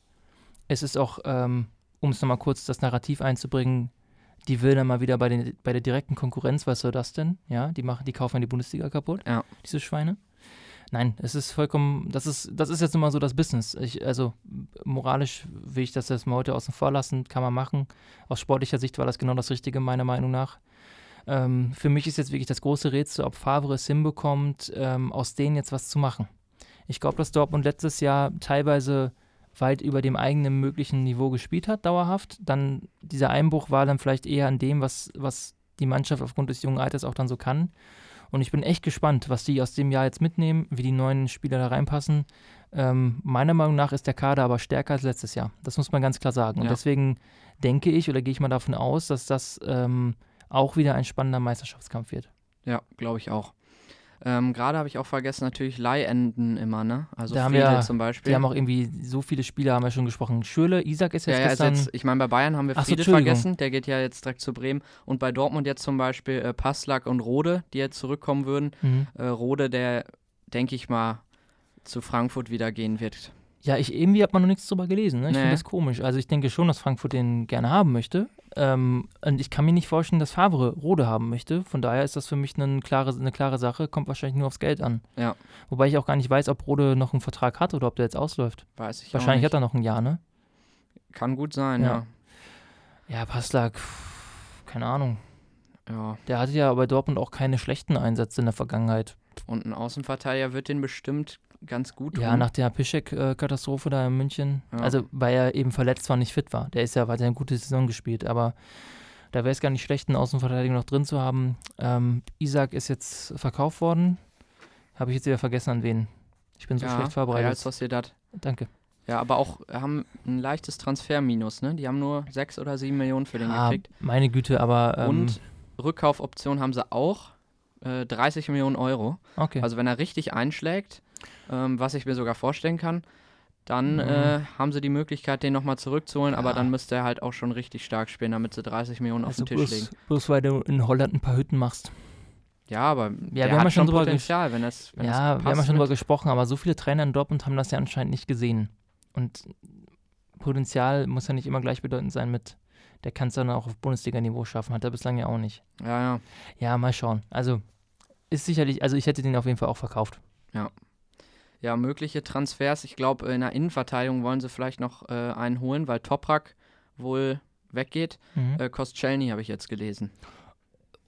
Es ist auch, ähm, um es nochmal kurz das Narrativ einzubringen, die will dann mal wieder bei, den, bei der direkten Konkurrenz, was soll das denn? Ja, die machen, die kaufen die Bundesliga kaputt, Ja. diese Schweine. Nein, es ist vollkommen, das ist, das ist jetzt nun mal so das Business. Ich, also moralisch will ich das jetzt mal heute außen vor lassen, kann man machen. Aus sportlicher Sicht war das genau das Richtige, meiner Meinung nach. Ähm, für mich ist jetzt wirklich das große Rätsel, ob Favre es hinbekommt, ähm, aus denen jetzt was zu machen. Ich glaube, dass Dortmund letztes Jahr teilweise weit über dem eigenen möglichen Niveau gespielt hat, dauerhaft. Dann dieser Einbruch war dann vielleicht eher an dem, was, was die Mannschaft aufgrund des jungen Alters auch dann so kann. Und ich bin echt gespannt, was die aus dem Jahr jetzt mitnehmen, wie die neuen Spieler da reinpassen. Ähm, meiner Meinung nach ist der Kader aber stärker als letztes Jahr. Das muss man ganz klar sagen. Und Ja. deswegen denke ich oder gehe ich mal davon aus, dass das ähm, auch wieder ein spannender Meisterschaftskampf wird. Ja, glaube ich auch. Ähm, Gerade habe ich auch vergessen, natürlich Leihenden immer, ne? Also Da haben Friedel wir- zum Beispiel. Die haben auch irgendwie so viele Spieler, haben wir schon gesprochen. Schürle, Isaac ist jetzt ja, ja, gestern. jetzt, ich meine, bei Bayern haben wir Ach so, Friedel Entschuldigung. vergessen, der geht ja jetzt direkt zu Bremen. Und bei Dortmund jetzt zum Beispiel äh, Passlack und Rode, die jetzt zurückkommen würden. mhm. Äh, Rode, der, denke ich mal, zu Frankfurt wieder gehen wird. Ja, ich irgendwie hat man noch nichts drüber gelesen. Ne? Ich Nee. finde das komisch. Also ich denke schon, dass Frankfurt den gerne haben möchte. Ähm, und ich kann mir nicht vorstellen, dass Favre Rode haben möchte. Von daher ist das für mich eine klare, eine klare Sache. Kommt wahrscheinlich nur aufs Geld an. Ja. Wobei ich auch gar nicht weiß, ob Rode noch einen Vertrag hat oder ob der jetzt ausläuft. Weiß ich wahrscheinlich hat er noch ein Jahr, ne? Kann gut sein, Ja. ja. Ja, Passlack, keine Ahnung. ja. Der hatte ja bei Dortmund auch keine schlechten Einsätze in der Vergangenheit. Und ein Außenverteidiger wird den bestimmt ganz gut tun. Ja, nach der Piszek-Katastrophe da in München. Ja. Also, weil er eben verletzt war, nicht fit war. Der ist ja weiter eine gute Saison gespielt, aber da wäre es gar nicht schlecht, einen Außenverteidiger noch drin zu haben. Ähm, Isaac ist jetzt verkauft worden. Habe ich jetzt wieder vergessen, an wen. Ich bin so ja, schlecht vorbereitet. Sociedad. Danke. Ja, aber auch haben ein leichtes Transferminus, ne? Die haben nur sechs oder sieben Millionen für den Ah, gekriegt. meine Güte, aber. Ähm, Und Rückkaufoption haben sie auch. Äh, 30 Millionen Euro. okay. Also wenn er richtig einschlägt, ähm, was ich mir sogar vorstellen kann, dann Mhm. äh, haben sie die Möglichkeit, den nochmal zurückzuholen, aber Ja. dann müsste er halt auch schon richtig stark spielen, damit sie 30 Millionen auf also den Tisch legen. bloß, weil du in Holland ein paar Hütten machst. Ja, aber wir der haben ja schon drüber Potenzial, wenn es wenn ja, es wir haben ja schon drüber mit- gesprochen, aber so viele Trainer in Dortmund haben das ja anscheinend nicht gesehen. Und Potenzial muss ja nicht immer gleichbedeutend sein mit, der kann es dann auch auf Bundesliga-Niveau schaffen, hat er bislang ja auch nicht. Ja, ja. Ja, mal schauen. Also ist sicherlich, also ich hätte den auf jeden Fall auch verkauft. Ja, mögliche Transfers. Ich glaube, in der Innenverteidigung wollen sie vielleicht noch äh, einen holen, weil Toprak wohl weggeht. Mhm. Äh, Kostschelny habe ich jetzt gelesen.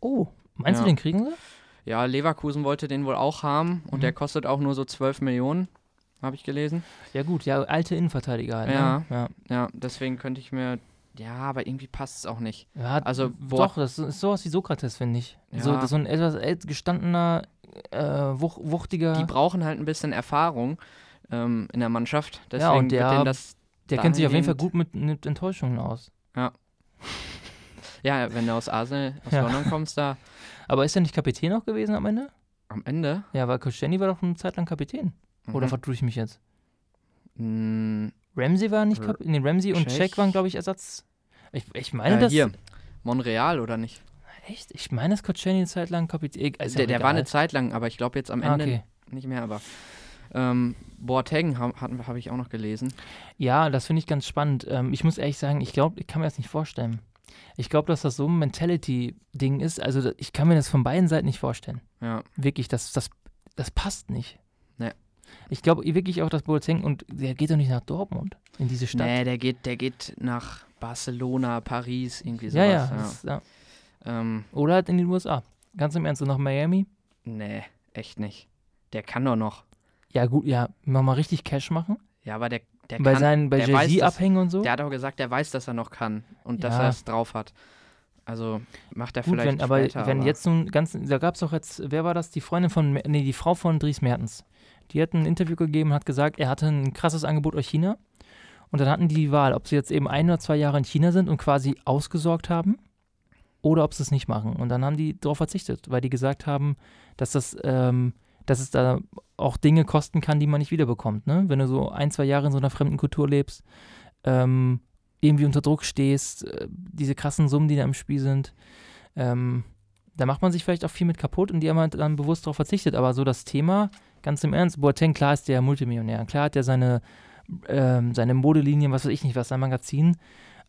oh, meinst ja. du, den kriegen sie? Ja, Leverkusen wollte den wohl auch haben und Mhm. der kostet auch nur so 12 Millionen, habe ich gelesen. Ja gut, ja, alte Innenverteidiger halt. Ja. Ne? ja. Ja, deswegen könnte ich mir. Ja, aber irgendwie passt es auch nicht. Ja, Also, wo- doch, das ist sowas wie Sokrates, finde ich. So, Ja. das ist so ein etwas gestandener, äh, wuch, wuchtiger, Die brauchen halt ein bisschen Erfahrung ähm, in der Mannschaft. Deswegen Ja, und der- das. der kennt sich auf jeden Fall gut mit, mit Enttäuschungen aus. Ja, wenn du aus Arsenal, aus Ja. London kommst, da Aber ist er nicht Kapitän auch gewesen am Ende? am Ende. Ja, weil Koscielny war doch eine Zeit lang Kapitän. Oder Mhm. vertue ich mich jetzt? Mm, Ramsey war nicht Kapitän. Nee, Ramsey und. Check waren, glaube ich, Ersatz. Ich, ich meine, Äh, das. hier, Monreal oder nicht? Echt? Ich meine, Scott Cheney eine Zeit lang Kapitän. Ist der auch der war eine Zeit lang, aber ich glaube jetzt am Ah, Ende okay. nicht mehr. Aber ähm, Boateng habe hab ich auch noch gelesen. Ja, das finde ich ganz spannend. Ähm, ich muss ehrlich sagen, ich glaube, ich kann mir das nicht vorstellen. Ich glaube, dass das so ein Mentality-Ding ist. Also, ich kann mir das von beiden Seiten nicht vorstellen. Ja, Wirklich, das, das, das passt nicht. Nee. Ich glaube wirklich auch, dass Boateng, und der geht doch nicht nach Dortmund, in diese Stadt. nee, der geht, der geht nach Barcelona, Paris, irgendwie sowas. ja, ja. ja. Das, ja. Ähm, Oder halt in den USA. Ganz im Ernst, so nach Miami. nee, echt nicht. Der kann doch noch. Ja, gut, ja, mal, mal richtig Cash machen. Ja, aber der, der bei kann. seinen, bei Jay-Z abhängen und so. Der hat auch gesagt, der weiß, dass er noch kann und dass Ja. er es drauf hat. Also macht er Gut, vielleicht wenn, aber später. wenn aber jetzt nun ganz, da gab es doch jetzt, wer war das? Die Freundin von, nee, die Frau von Dries Mertens. Die hat ein Interview gegeben und hat gesagt, er hatte ein krasses Angebot aus China. Und dann hatten die die Wahl, ob sie jetzt eben ein oder zwei Jahre in China sind und quasi ausgesorgt haben oder ob sie es nicht machen. Und dann haben die darauf verzichtet, weil die gesagt haben, dass das, ähm, dass es da auch Dinge kosten kann, die man nicht wiederbekommt. Ne? Wenn du so ein, zwei Jahre in so einer fremden Kultur lebst, ähm, irgendwie unter Druck stehst, äh, diese krassen Summen, die da im Spiel sind, ähm, da macht man sich vielleicht auch viel mit kaputt und die haben halt dann bewusst darauf verzichtet. Aber so das Thema, ganz im Ernst, Boateng, klar ist der Multimillionär, klar hat der seine, ähm, seine Modelinien, was weiß ich nicht, was sein Magazin.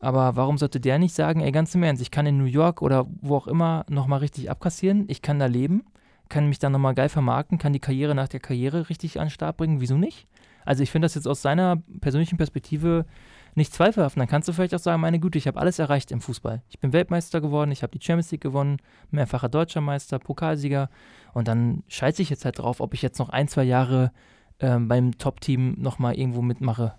Aber warum sollte der nicht sagen, ey, ganz im Ernst, ich kann in New York oder wo auch immer nochmal richtig abkassieren, ich kann da leben, kann mich dann nochmal geil vermarkten, kann die Karriere nach der Karriere richtig an den Start bringen, wieso nicht? Also ich finde das jetzt aus seiner persönlichen Perspektive nicht zweifelhaft. Dann kannst du vielleicht auch sagen, meine Güte, ich habe alles erreicht im Fußball. Ich bin Weltmeister geworden, ich habe die Champions League gewonnen, mehrfacher deutscher Meister, Pokalsieger. Und dann scheiße ich jetzt halt drauf, ob ich jetzt noch ein, zwei Jahre ähm, beim Top-Team nochmal irgendwo mitmache.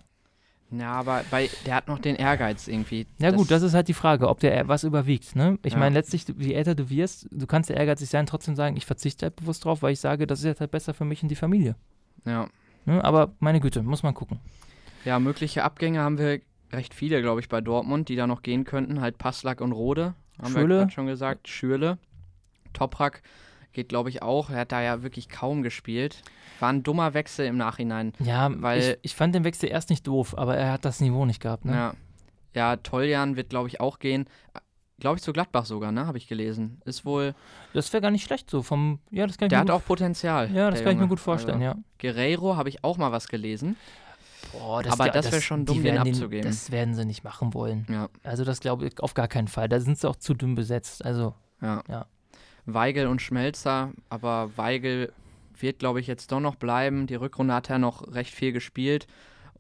Ja, aber bei, der hat noch den Ehrgeiz irgendwie. Ja gut, das ist halt die Frage, ob der was überwiegt. Ne? Ich Ja. meine, letztlich, je älter du wirst, du kannst ja ehrgeizig sein, trotzdem sagen, ich verzichte halt bewusst drauf, weil ich sage, das ist jetzt halt besser für mich und die Familie. Ja. Ne? Aber meine Güte, muss man gucken. ja, mögliche Abgänge haben wir recht viele, glaube ich, bei Dortmund, die da noch gehen könnten. Halt Passlack und Rode, haben wir Schürrle. gerade schon gesagt. Schürle. Toprak geht, glaube ich, auch. Er hat da ja wirklich kaum gespielt. War ein dummer Wechsel im Nachhinein. Ja, Weil- ich, ich fand den Wechsel erst nicht doof, aber er hat das Niveau nicht gehabt. Ne? Ja. Ja, Toljan wird, glaube ich, auch gehen. Glaube ich zu Gladbach sogar, ne? Habe ich gelesen. Ist wohl. Das wäre gar nicht schlecht so vom, ja, das kann ich Der mir hat auch Potenzial. ja, das kann ich mir Junge. gut vorstellen, Also, ja. Guerreiro habe ich auch mal was gelesen. Boah, Aber das wär schon dumm, den abzugeben. das werden sie nicht machen wollen. Ja, Also das glaube ich auf gar keinen Fall. Da sind sie auch zu dünn besetzt. Also ja. Ja. Weigel und Schmelzer, aber Weigel wird, glaube ich, jetzt doch noch bleiben. Die Rückrunde hat er noch recht viel gespielt.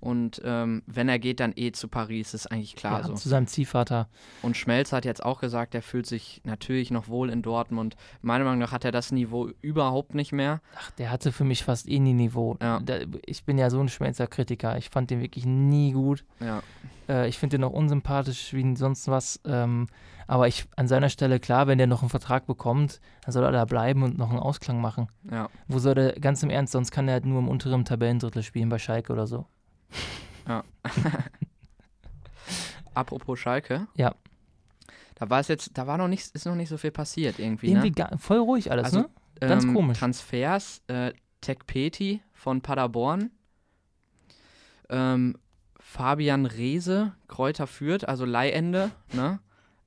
Und ähm, wenn er geht, dann eh zu Paris, ist eigentlich klar ja, so. zu seinem Ziehvater. Und Schmelzer hat jetzt auch gesagt, er fühlt sich natürlich noch wohl in Dortmund. Meiner Meinung nach hat er das Niveau überhaupt nicht mehr. Ach, der hatte für mich fast eh nie Niveau. Ja. Da, ich bin ja so ein Schmelzer-Kritiker. Ich fand den wirklich nie gut. Ja, Äh, ich finde den auch unsympathisch wie sonst was. Ähm, aber ich an seiner Stelle, klar, wenn der noch einen Vertrag bekommt, dann soll er da bleiben und noch einen Ausklang machen. ja. Wo soll der, ganz im Ernst, sonst kann er halt nur im unteren Tabellendrittel spielen bei Schalke oder so. Apropos Schalke. Ja. Da war es jetzt, da war noch nicht, ist noch nicht so viel passiert irgendwie. Irgendwie ne? gar, voll ruhig alles, Also, ne? ganz ähm, komisch. Transfers, äh, Tech Peti von Paderborn, ähm, Fabian Reese, Kräuter Fürth, also Leihende, ne?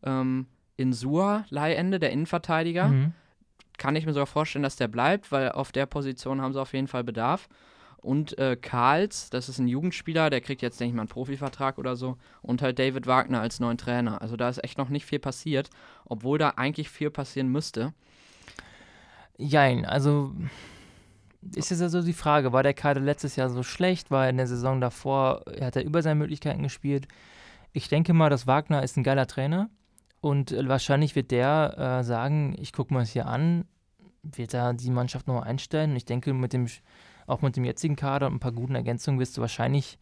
Ähm, Insua, Leihende, der Innenverteidiger. Mhm. Kann ich mir sogar vorstellen, dass der bleibt, weil auf der Position haben sie auf jeden Fall Bedarf. Und äh, Karls, das ist ein Jugendspieler, der kriegt jetzt, denke ich mal, einen Profivertrag oder so. Und halt David Wagner als neuen Trainer. Also da ist echt noch nicht viel passiert, obwohl da eigentlich viel passieren müsste. Jein, also ist jetzt also die Frage, war der Kader letztes Jahr so schlecht? War er in der Saison davor, hat er über seine Möglichkeiten gespielt? Ich denke mal, dass Wagner ist ein geiler Trainer und äh, wahrscheinlich wird der äh, sagen, ich gucke mir das hier an, wird er die Mannschaft nochmal einstellen ich denke, mit dem, auch mit dem jetzigen Kader und ein paar guten Ergänzungen wirst du wahrscheinlich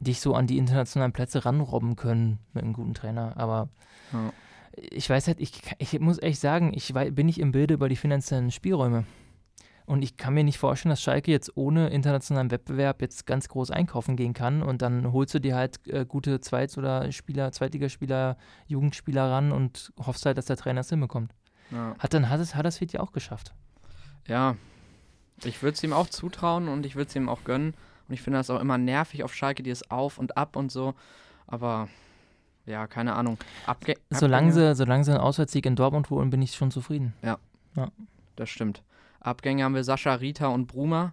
dich so an die internationalen Plätze ranrobben können mit einem guten Trainer, aber Ja. ich weiß halt, ich, ich muss echt sagen, ich bin nicht im Bilde über die finanziellen Spielräume. Und ich kann mir nicht vorstellen, dass Schalke jetzt ohne internationalen Wettbewerb jetzt ganz groß einkaufen gehen kann und dann holst du dir halt äh, gute Zweit- oder Spieler, Zweitligaspieler, Jugendspieler ran und hoffst halt, dass der Trainer es hinbekommt. Ja. Hat dann hat es Huddersfield ja auch geschafft. Ja, ich würde es ihm auch zutrauen und ich würde es ihm auch gönnen. Und ich finde das auch immer nervig auf Schalke, die ist auf und ab und so. Aber ja, keine Ahnung. Abge Solange Abgänge- sie, solange sie einen Auswärtssieg in Dortmund holen, bin ich schon zufrieden. Das stimmt. Abgänge haben wir Sascha, Rita und Bruma.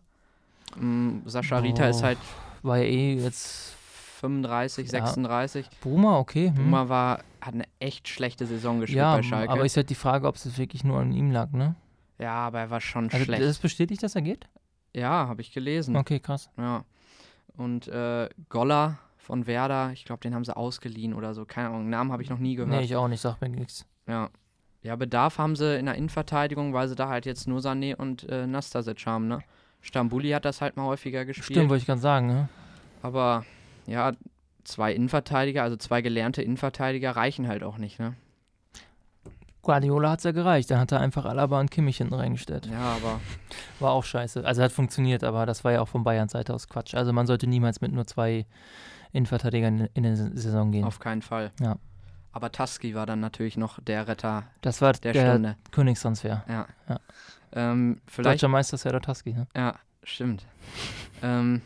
Mm, Sascha Rita ist halt War ja eh jetzt 35, Ja. 36. Bruma, okay. Hm. Bruma war, hat eine echt schlechte Saison gespielt ja, bei Schalke. aber ist halt die Frage, ob es wirklich nur an ihm lag, ne? Ja, aber er war schon Also schlecht. das bestätigt, dass er geht? ja, habe ich gelesen. Okay, krass. Ja. Und äh, Goller von Werder, ich glaube, den haben sie ausgeliehen oder so. Keine Ahnung, Namen habe ich noch nie gehört. Nee, ich auch nicht, sag mir nichts. Ja. Ja, Bedarf haben sie in der Innenverteidigung, weil sie da halt jetzt nur Sané und äh, Nastasic haben, ne? Stambuli hat das halt mal häufiger gespielt. Stimmt, wollte ich gerade sagen, ne? Aber ja, zwei Innenverteidiger, also zwei gelernte Innenverteidiger reichen halt auch nicht, ne? Guardiola hat's ja gereicht. Dann hat er einfach Alaba und Kimmich hinten reingestellt. Ja, aber War auch scheiße. Also hat funktioniert, aber das war ja auch von Bayern Seite aus Quatsch. Also man sollte niemals mit nur zwei Innenverteidigern in eine Saison gehen. auf keinen Fall. Ja. Aber Taski war dann natürlich noch der Retter Das war der, der, Stunde. Königstransfer. Ja. Ja. Ähm, Deutscher Meister Serdar Taski, ne? Ja, stimmt. ähm,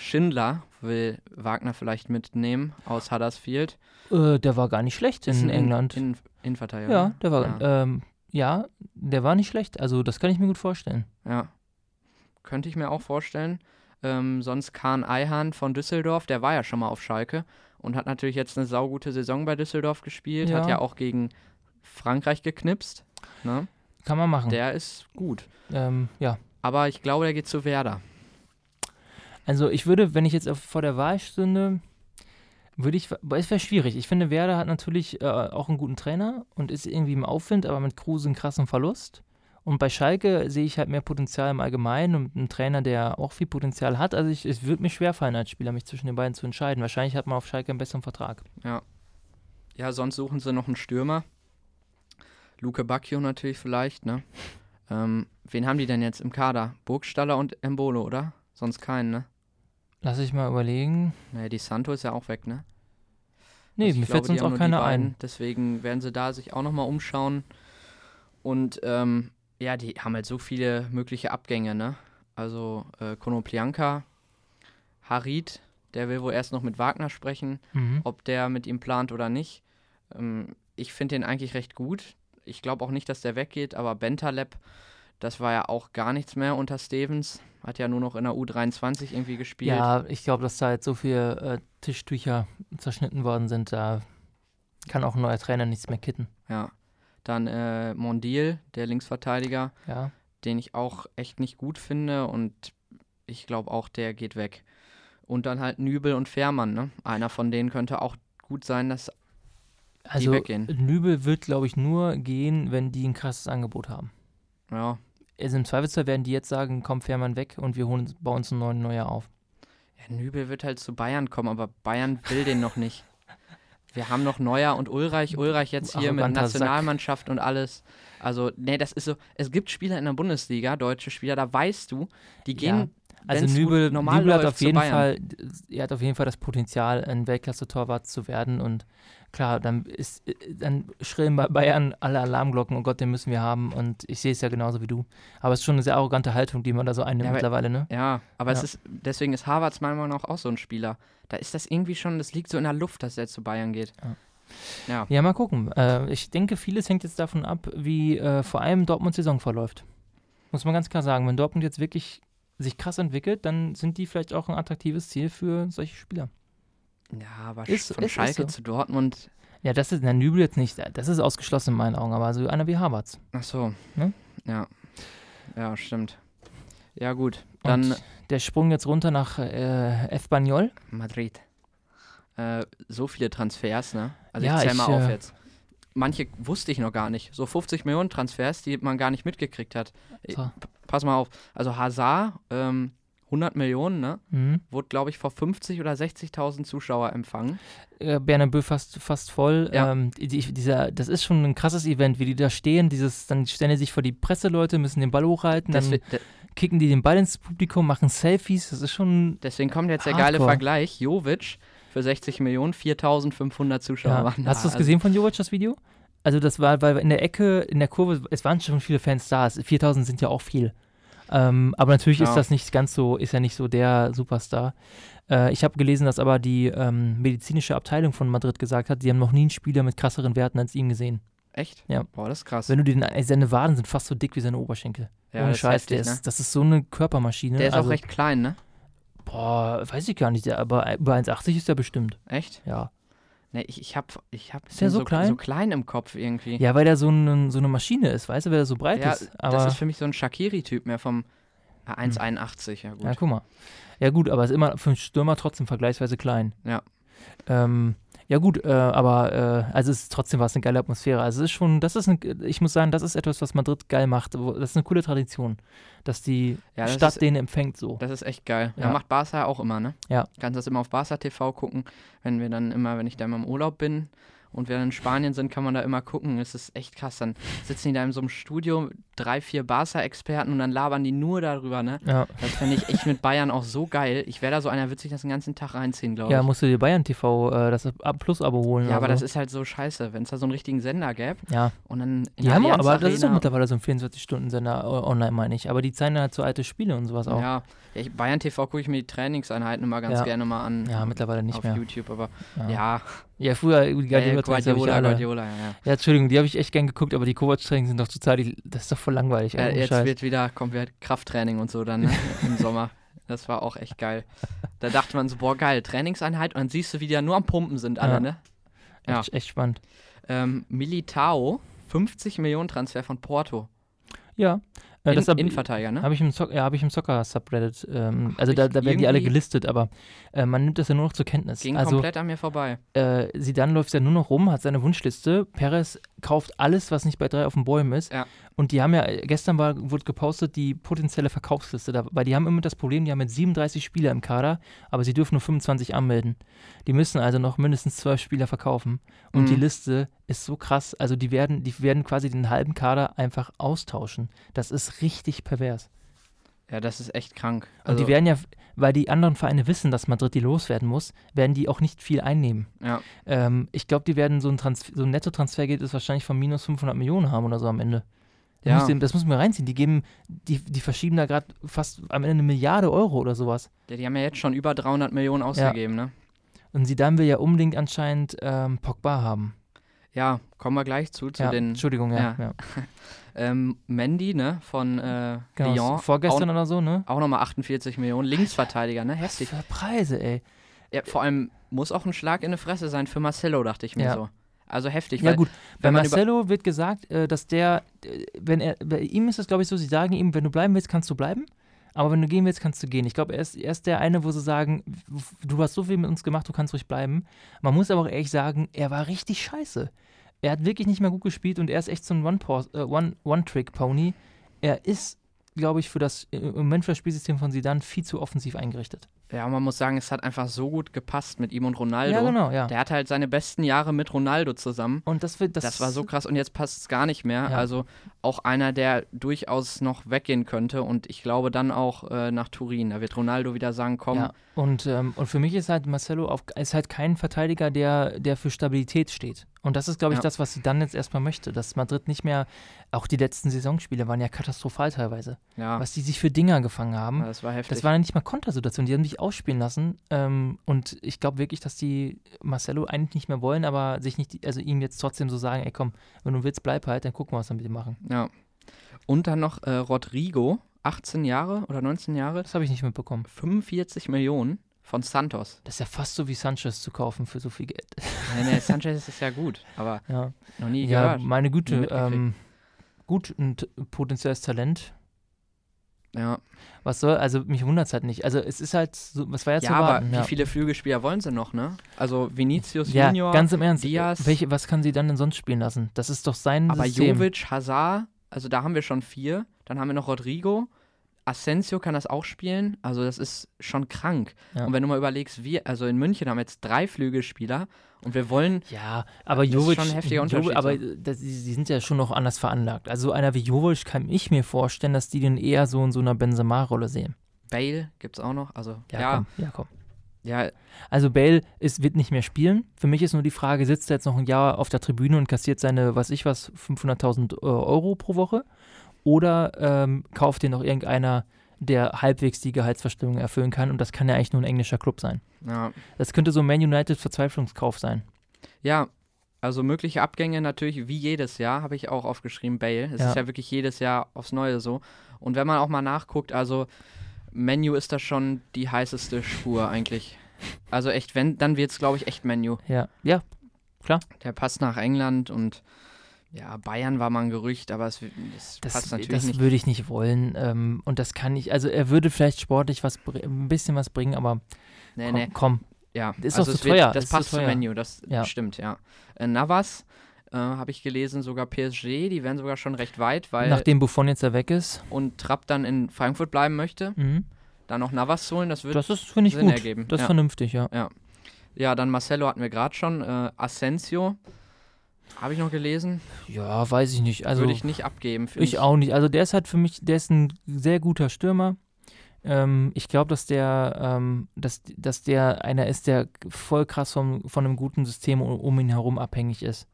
Schindler will Wagner vielleicht mitnehmen aus Huddersfield. Äh, der war gar nicht schlecht Ist in ein England. In, Innenverteidiger. ja, ne? der war, Ja. ähm, ja, der war nicht schlecht. Also das kann ich mir gut vorstellen. ja. Könnte ich mir auch vorstellen. Ähm, sonst Kahn Eihan von Düsseldorf, der war ja schon mal auf Schalke und hat natürlich jetzt eine saugute Saison bei Düsseldorf gespielt. Hat Ja. ja auch gegen Frankreich geknipst. Ne? Kann man machen. Der ist gut. ähm, ja. Aber ich glaube, der geht zu Werder. Also ich würde, wenn ich jetzt vor der Wahl stünde, würde ich, es wäre schwierig. Ich finde, Werder hat natürlich äh, auch einen guten Trainer und ist irgendwie im Aufwind, aber mit Kruse einen krassen Verlust. Und bei Schalke sehe ich halt mehr Potenzial im Allgemeinen und einen Trainer, der auch viel Potenzial hat. Also ich, es würde mir schwerfallen als Spieler, mich zwischen den beiden zu entscheiden. Wahrscheinlich hat man auf Schalke einen besseren Vertrag. Ja, sonst suchen sie noch einen Stürmer. Luke Bacchio natürlich vielleicht, ne? Ähm, wen haben die denn jetzt im Kader? Burgstaller und Embolo, oder? Sonst keinen, ne? Lass ich mal überlegen. Naja, die Santo ist ja auch weg, ne? Nee, Also mir fällt sonst auch keiner ein. Deswegen werden sie da sich auch nochmal umschauen. Und ähm, ja, die haben halt so viele mögliche Abgänge, ne? Also äh, Konoplyanka, Harid, der will wohl erst noch mit Wagner sprechen. Mhm. ob der mit ihm plant oder nicht. Ähm, ich finde den eigentlich recht gut. Ich glaube auch nicht, dass der weggeht, aber Bentaleb, das war ja auch gar nichts mehr unter Stevens. Hat ja nur noch in der U23 irgendwie gespielt. Ja, ich glaube, dass da jetzt so viele äh, Tischtücher zerschnitten worden sind, da kann auch ein neuer Trainer nichts mehr kitten. Ja. Dann äh, Mondil, der Linksverteidiger, Ja. den ich auch echt nicht gut finde und ich glaube auch, der geht weg. Und dann halt Nübel und Fährmann, ne? Einer von denen könnte auch gut sein, dass Also weggehen. Nübel wird, glaube ich, nur gehen, wenn die ein krasses Angebot haben. ja, Also im Zweifelsfall werden die jetzt sagen, komm Fährmann weg und wir holen, bauen uns einen neuen Neuer auf. Ja, Nübel wird halt zu Bayern kommen, aber Bayern will den noch nicht. Wir haben noch Neuer und Ulreich. Ulreich jetzt hier mit Arroganter Sack. Nationalmannschaft und alles. Also, nee, das ist so. Es gibt Spieler in der Bundesliga, deutsche Spieler, da weißt du, die gehen. Also Nübel, normal Nübel hat auf jeden. Fall, er hat auf jeden Fall das Potenzial, ein Weltklasse-Torwart zu werden und klar, dann ist, dann schrillen bei Bayern alle Alarmglocken, oh Gott, den müssen wir haben und ich sehe es ja genauso wie du. Aber es ist schon eine sehr arrogante Haltung, die man da so einnimmt Ja, mittlerweile, ne? Ja, aber es Ja. ist, deswegen ist Harvards meiner Meinung nach auch so ein Spieler. Da ist das irgendwie schon, das liegt so in der Luft, dass er zu Bayern geht. Ja. Ja. Ja, mal gucken. Äh, ich denke, vieles hängt jetzt davon ab, wie äh, vor allem Dortmunds Saison verläuft. Muss man ganz klar sagen. Wenn Dortmund jetzt wirklich sich krass entwickelt, dann sind die vielleicht auch ein attraktives Ziel für solche Spieler. Ja, aber Ist- von ist- ist Schalke so. zu Dortmund. Ja, das ist, na, Nübel jetzt nicht, das ist ausgeschlossen in meinen Augen, aber so einer wie Havertz. Ach so. Ne? Ja. Ja, stimmt. Ja, gut. Dann Und der Sprung jetzt runter nach äh, Espanyol. Madrid. Äh, so viele Transfers, ne? Also Ja, ich zähl ich, mal auf äh, jetzt. Manche wusste ich noch gar nicht. So 50 Millionen Transfers, die man gar nicht mitgekriegt hat. So. Pass mal auf. Also Hazard, ähm, 100 Millionen, ne? Mhm. Wurde, glaube ich, vor 50 oder 60.000 Zuschauer empfangen. Äh, Bernabeu fast, fast voll. Ja. Ähm, die, die- dieser, das ist schon ein krasses Event, wie die da stehen. Dieses, dann stellen die sich vor die Presseleute, müssen den Ball hochhalten, dann Deswe de kicken die den Ball ins Publikum, machen Selfies. Das ist schon deswegen kommt jetzt der geile Hardcore. Vergleich. Jovic für 60 Millionen, 4.500 Zuschauer Ja. waren da. Hast du es gesehen von Jovic, das Video? Also das war, weil in der Ecke, in der Kurve, es waren schon viele Fans da. Es- 4000 sind ja auch viel. Ähm, aber natürlich Ja. ist das nicht ganz so, ist ja nicht so der Superstar. Äh, ich habe gelesen, dass aber die ähm, medizinische Abteilung von Madrid gesagt hat, die haben noch nie einen Spieler mit krasseren Werten als ihn gesehen. Echt? Ja. Boah, das ist krass. Wenn du den, ey, seine Waden sind fast so dick wie seine Oberschenkel. ja, Ohne Scheiß, heftig, der ne? ist, das ist so eine Körpermaschine. Der ist also, auch recht klein, ne? Boah, weiß ich gar nicht, der, aber über 1,80 ist er bestimmt. Echt? Ja. Ne, ich, ich hab, ich hab Ist der den so klein? so klein im Kopf irgendwie. Ja, weil der so, ein, so eine Maschine ist, weißt du, weil er so breit Ja, ist. Aber, das ist für mich so ein Shakiri-Typ mehr vom ah, 1,81, ja gut. ja, guck mal. Ja, gut, aber ist immer für einen Stürmer trotzdem vergleichsweise klein. Ja. Ähm, ja, gut, äh, aber äh, also es ist trotzdem was eine geile Atmosphäre. Also es ist schon, das ist, ein, ich muss sagen, das ist etwas, was Madrid geil macht. Das ist eine coole Tradition, dass die Ja, das Stadt ist- den empfängt so. Das ist echt geil. Ja. Ja. macht Barca auch immer, ne? Ja. Kannst das immer auf Barca TV gucken, wenn wir dann immer, wenn ich da immer im Urlaub bin und wir dann in Spanien sind, kann man da immer gucken. Es ist echt krass. Dann sitzen die da in so einem Studio, drei, vier Barca-Experten und dann labern die nur darüber, ne? Ja, Das fände ich echt mit Bayern auch so geil. Ich wäre da so einer, würde sich das den ganzen Tag reinziehen, glaube ja ich. musst du dir Bayern TV äh, das Ab- Plus-Abo holen. Ja, aber oder das so. ist halt so scheiße, wenn es da so einen richtigen Sender gäbe Ja, und dann in auch, Allianz aber das ist doch mittlerweile so ein 24-Stunden-Sender äh, online, meine ich. Aber die zeigen halt so alte Spiele und sowas auch. Ja, Ja, ja ich, Bayern TV gucke ich mir die Trainingseinheiten immer ganz Ja. gerne mal an. mittlerweile nicht auf mehr. YouTube, aber Ja, ja, ja früher, die ja, Guardiola-Trainings ich Guardiola, ja, ja. Ja, Entschuldigung, die habe ich echt gern geguckt, aber die Kovac-Trainings sind doch total, die, das ist doch voll langweilig. Äh, jetzt Scheiß. wird wieder, kommt wieder Krafttraining und so dann ne, im Sommer. Das war auch echt geil. Da dachte man so, boah, geil, Trainingseinheit und dann siehst du, wie die ja nur am Pumpen sind alle, Ja. ne? ja. echt, echt spannend. Ähm, Militao, 50 Millionen Transfer von Porto. Ja, äh, In, das habe Innenverteidiger, ne? hab ich im, Zock, ja, hab ich im Soccer-Subreddit. Ähm, also da, da werden die alle gelistet, aber äh, man nimmt das ja nur noch zur Kenntnis. Ging also komplett an mir vorbei. äh, Zidane läuft ja nur noch rum, hat seine Wunschliste. Perez kauft alles, was nicht bei drei auf den Bäumen ist. Ja. Und die haben ja, gestern war, wurde gepostet, die potenzielle Verkaufsliste. Da, weil die haben immer das Problem, die haben jetzt 37 Spieler im Kader, aber sie dürfen nur 25 anmelden. Die müssen also noch mindestens 12 Spieler verkaufen. Und Mhm. die Liste ist so krass. Also die werden, die werden quasi den halben Kader einfach austauschen. Das ist richtig pervers. Ja, das ist echt krank. Und Also, die werden ja, weil die anderen Vereine wissen, dass Madrid die loswerden muss, werden die auch nicht viel einnehmen. ja, Ähm, ich glaube, die werden so ein, Transf so ein Nettotransfergeld ist wahrscheinlich von minus 500 Millionen haben oder so am Ende. Das, Ja. muss, ich- das muss man reinziehen. Die geben, die, die verschieben da gerade fast am Ende eine Milliarde Euro oder sowas. ja, die haben ja jetzt schon über 300 Millionen ausgegeben, ne? Und Zidane will ja unbedingt anscheinend ähm, Pogba haben. Ja, kommen wir gleich zu, zu ja, den Entschuldigung, ja. ja. ja. ähm, Mendy, ne, von äh, Genau, Lyon. vorgestern oder so, ne? Auch, auch nochmal 48 Millionen. Linksverteidiger, ne? Was Heftig. für Preise, ey. Ja, vor allem muss auch ein Schlag in die Fresse sein für Marcelo, dachte ich mir Ja. so. Also heftig, Ja gut, bei Marcelo wird gesagt, äh, dass der, äh, wenn er, bei ihm ist es glaube ich so, sie sagen ihm, wenn du bleiben willst, kannst du bleiben, aber wenn du gehen willst, kannst du gehen. Ich glaube, er ist, er ist der eine, wo sie sagen, du hast so viel mit uns gemacht, du kannst ruhig bleiben. Man muss aber auch ehrlich sagen, er war richtig scheiße. Er hat wirklich nicht mehr gut gespielt und er ist echt so ein äh, One- One-Trick-Pony. er ist, glaube ich, für das, im Moment für das Spielsystem von Sidan viel zu offensiv eingerichtet. Ja, man muss sagen, es hat einfach so gut gepasst mit ihm und Ronaldo. Ja, genau, ja. Der hatte halt seine besten Jahre mit Ronaldo zusammen. Und das das, Das, war so krass und jetzt passt es gar nicht mehr. Ja. Also auch einer, der durchaus noch weggehen könnte und ich glaube dann auch äh, nach Turin. Da wird Ronaldo wieder sagen, komm, Ja, und, ähm, und für mich ist halt Marcelo auf, ist halt kein Verteidiger, der, der für Stabilität steht. Und das ist, glaube ich, Ja. das, was sie dann jetzt erstmal möchte. Dass Madrid nicht mehr, auch die letzten Saisonspiele waren ja katastrophal teilweise. ja, Was die sich für Dinger gefangen haben. ja, das war heftig. Das waren ja nicht mal Kontersituationen, die haben sich ausspielen lassen. Ähm, und ich glaube wirklich, dass die Marcelo eigentlich nicht mehr wollen, aber sich nicht, also ihm jetzt trotzdem so sagen, ey komm, wenn du willst, bleib halt, dann gucken wir, was wir mit dir machen. ja. Und dann noch äh, Rodrigo, 18 Jahre oder 19 Jahre, Das habe ich nicht mitbekommen. 45 Millionen von Santos. Das ist ja fast so wie Sanchez zu kaufen für so viel Geld. Nee, nee, Sanchez ist ja gut, aber Ja. noch nie Ja, gehört. meine Güte. Ähm, gut, ein t- potenzielles Talent. Ja, Was soll, also mich wundert es halt nicht. Also es ist halt, so, was war jetzt ja zu aber erwarten? wie ja. viele Flügelspieler wollen sie noch, ne? Also Vinicius ja, Junior, ganz im Ernst. Diaz. Welche, was kann sie dann denn sonst spielen lassen? Das ist doch sein aber System. Jovic, Hazard, also da haben wir schon vier. Dann haben wir noch Rodrigo. Asensio kann das auch spielen. Also das ist schon krank. Ja. Und wenn du mal überlegst, wir, also in München haben wir jetzt drei Flügelspieler und wir wollen, Ja, aber Das ist Jovic, schon ein heftiger Jovic Unterschied, aber das, die, die sind ja schon noch anders veranlagt. Also so einer wie Jovic kann ich mir vorstellen, dass die den eher so in so einer Benzema-Rolle sehen. Bale gibt es auch noch. Also Ja, ja, komm. Ja, komm. ja, Also Bale ist, wird nicht mehr spielen. Für mich ist nur die Frage, sitzt er jetzt noch ein Jahr auf der Tribüne und kassiert seine, was ich was, 500.000 äh, Euro pro Woche? Oder ähm, kauft den noch irgendeiner, der halbwegs die Gehaltsverstellung erfüllen kann. Und das kann ja eigentlich nur ein englischer Club sein. Ja. Das könnte so Man United Verzweiflungskauf sein. Ja, also mögliche Abgänge natürlich wie jedes Jahr, habe ich auch aufgeschrieben, Bale. Es Ja. ist ja wirklich jedes Jahr aufs Neue so. Und wenn man auch mal nachguckt, also Menu ist da schon die heißeste Spur eigentlich. Also echt, wenn, dann wird es, glaube ich, echt Menu. Ja, ja, Der passt nach England und ja, Bayern war mal ein Gerücht, aber es, es das, passt natürlich das nicht. würde ich nicht wollen. Ähm, und das kann ich, also er würde vielleicht sportlich was, ein bisschen was bringen, aber Nee, komm, nee, komm. ja. Ist also doch zu teuer, das ist zu passt zum. Menu, das Ja. stimmt, ja. Äh, Navas äh, habe ich gelesen, sogar PSG, die wären sogar schon recht weit, weil Nachdem Buffon jetzt ja weg ist. und Trapp dann in Frankfurt bleiben möchte, Mhm. dann noch Navas holen, das wird Das ist, finde ich Sinn gut. ergeben. Das ist ja. vernünftig, ja. ja, dann Marcelo hatten wir gerade schon, äh, Asensio habe ich noch gelesen, Ja, weiß ich nicht. Also würde ich nicht abgeben. find Ich auch nicht. Also der ist halt für mich, der ist ein sehr guter Stürmer. Ähm, ich glaube, dass der, ähm, dass, dass der einer ist, der voll krass vom, von einem guten System um, um ihn herum abhängig ist.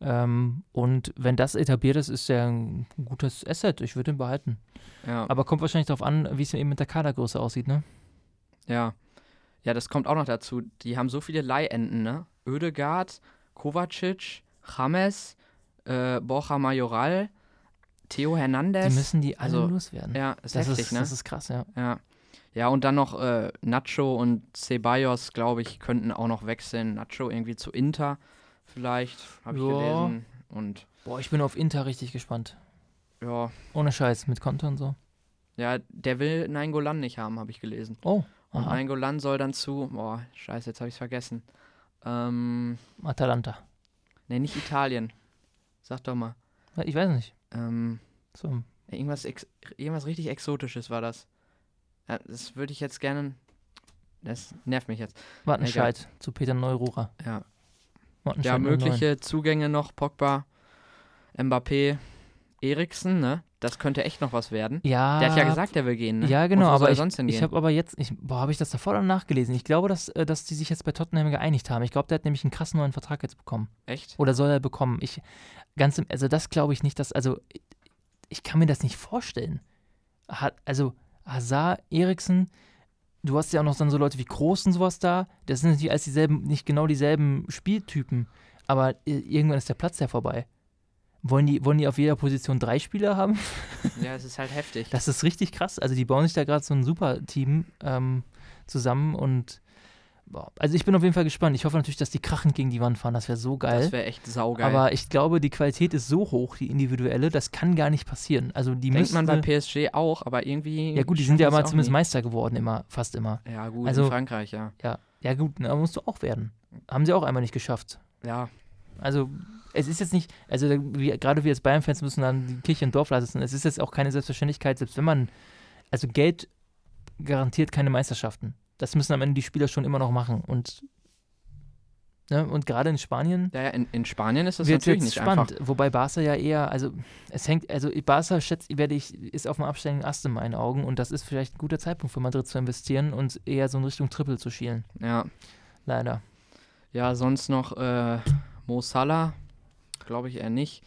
Ähm, und wenn das etabliert ist, ist er ein gutes Asset. Ich würde ihn behalten. Ja, Aber kommt wahrscheinlich darauf an, wie es eben mit der Kadergröße aussieht, ne? ja. Ja, das kommt auch noch dazu. Die haben so viele Leihenden, ne? Ödegaard, Kovacic, James, äh, Borja Majoral, Theo Die Hernandez. müssen die alle also, loswerden. Ja, ist das, heftig, ist, ne? das ist krass, ja. Ja. Ja, und dann noch äh, Nacho und Ceballos, glaube ich, könnten auch noch wechseln. Nacho irgendwie zu Inter vielleicht, habe ich Ja. gelesen. Und Boah, ich bin auf Inter richtig gespannt. ja, Ohne Scheiß, mit Konto und so. ja, der will Nainggolan nicht haben, habe ich gelesen. Oh, Und aha. Nainggolan soll dann zu, boah, scheiße, jetzt habe ich es vergessen. Ähm, Atalanta. Ne, nicht Italien. Sag doch mal. Ich weiß nicht. Ähm, So, irgendwas, ex irgendwas richtig Exotisches war das. Ja, das würde ich jetzt gerne. Das nervt mich jetzt. Wattenscheid zu Peter Neururer. Ja, Ja, 09. mögliche Zugänge noch, Pogba, Mbappé, Eriksen, ne? Das könnte echt noch was werden. Ja, Der hat ja gesagt, er will gehen, ne? Ja, genau, aber er ich, ich habe aber jetzt, ich, boah, habe ich das davor dann nachgelesen. Ich glaube, dass, äh, dass die sich jetzt bei Tottenham geeinigt haben. Ich glaube, der hat nämlich einen krassen neuen Vertrag jetzt bekommen. echt? Oder soll er bekommen? Ich, ganz im, also das glaube ich nicht, dass, also ich, ich kann mir das nicht vorstellen. Hat, also Hazard, Eriksen, du hast ja auch noch dann so Leute wie Groß und sowas da. Das sind nicht als dieselben, nicht genau dieselben Spieltypen, aber äh, irgendwann ist der Platz ja vorbei. Wollen die, wollen die auf jeder Position drei Spieler haben? Ja, es ist halt heftig. Das ist richtig krass. Also die bauen sich da gerade so ein super Team ähm, zusammen und boah, also ich bin auf jeden Fall gespannt. Ich hoffe natürlich, dass die krachend gegen die Wand fahren. Das wäre so geil. Das wäre echt saugeil. Aber ich glaube, die Qualität ist so hoch, die individuelle, das kann gar nicht passieren. Also die Denkt man bei PSG auch, aber irgendwie. Ja gut, die sind ja mal zumindest nie. Meister geworden, immer, fast immer. Ja, gut, Also- in Frankreich, ja. Ja, ja gut, ne, aber musst du auch werden. Haben sie auch einmal nicht geschafft. Ja, Also es ist jetzt nicht, also wir, gerade wir als Bayern-Fans müssen dann die Kirche im Dorf lassen. Es ist jetzt auch keine Selbstverständlichkeit, selbst wenn man, also Geld garantiert keine Meisterschaften. Das müssen am Ende die Spieler schon immer noch machen. Und, ne, und gerade in Spanien ja, ja in, in Spanien ist das natürlich nicht spannend. einfach. Wobei Barca ja eher, also es hängt, also Barca schätzt, werde ich, ist auf dem absteigenden Ast in meinen Augen und das ist vielleicht ein guter Zeitpunkt für Madrid zu investieren und eher so in Richtung Triple zu schielen. Ja. Leider. Ja, sonst noch äh, Mo Salah, glaube ich eher nicht.